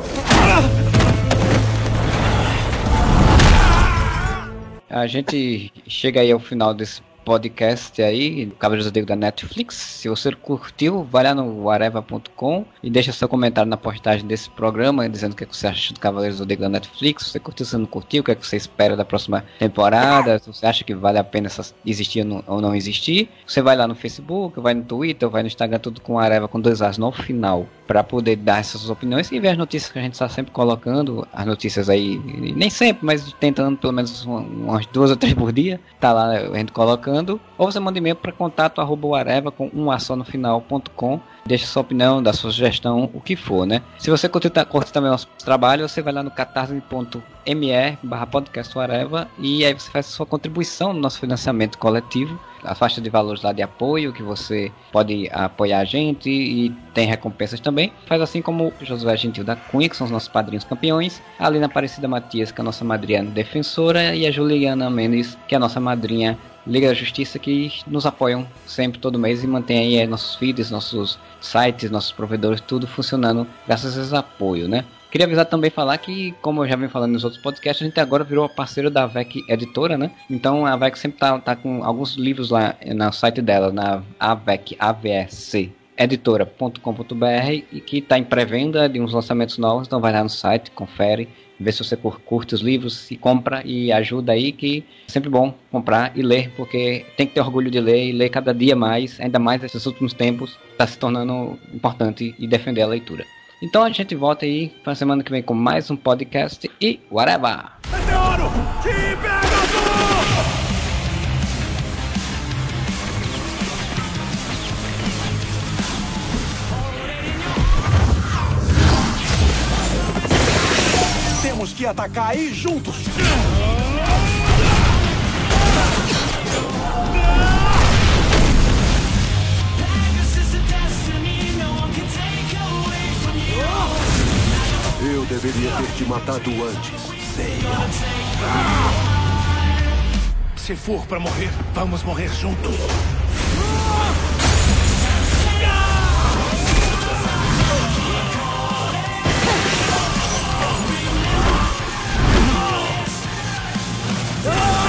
A gente chega aí ao final desse podcast aí, Cavaleiros do da Netflix. Se você curtiu, vai lá no areva.com e deixa seu comentário na postagem desse programa, dizendo o que é que você acha do Cavaleiros do Zodíaco da Netflix. Se você curtiu, se não curtiu, o que é que você espera da próxima temporada, se você acha que vale a pena existir ou não- existir. Você vai lá no Facebook, vai no Twitter, vai no Instagram, tudo com Areva com dois As no final, para poder dar essas opiniões e ver as notícias que a gente está sempre colocando, as notícias aí, nem sempre, mas tentando pelo menos uma- umas duas ou três por dia, tá lá a gente colocando, ou você manda e-mail para contato arroba areva com um a só no final.com, deixa sua opinião, dá sua sugestão, o que for, né? Se você curte, curte também o nosso trabalho, você vai lá no catarse.me barra podcast Areva e aí você faz sua contribuição no nosso financiamento coletivo, a faixa de valores lá de apoio, que você pode apoiar a gente e tem recompensas também. Faz assim como Josué Gentil da Cunha, que são os nossos padrinhos campeões, a Lina Aparecida Matias, que é a nossa madrinha defensora, e a Juliana Mendes, que é a nossa madrinha Liga da Justiça, que nos apoiam sempre, todo mês, e mantém aí eh, nossos feeds, nossos sites, nossos provedores, tudo funcionando graças a esse apoio, né? Queria avisar também falar que, como eu já venho falando nos outros podcasts, a gente agora virou parceiro da VEC Editora, né? Então a VEC sempre tá, tá com alguns livros lá no site dela, na AVEC, AVEC editora.com.br e que está em pré-venda de uns lançamentos novos, então vai lá no site, confere, vê se você cur- curte os livros e compra e ajuda aí que é sempre bom comprar e ler, porque tem que ter orgulho de ler e ler cada dia mais, ainda mais nesses últimos tempos, está se tornando importante e defender a leitura. Então a gente volta aí para semana que vem com mais um podcast e whatever! Que atacar aí juntos! Eu deveria ter te matado antes. Se for pra morrer, vamos morrer juntos. Ah!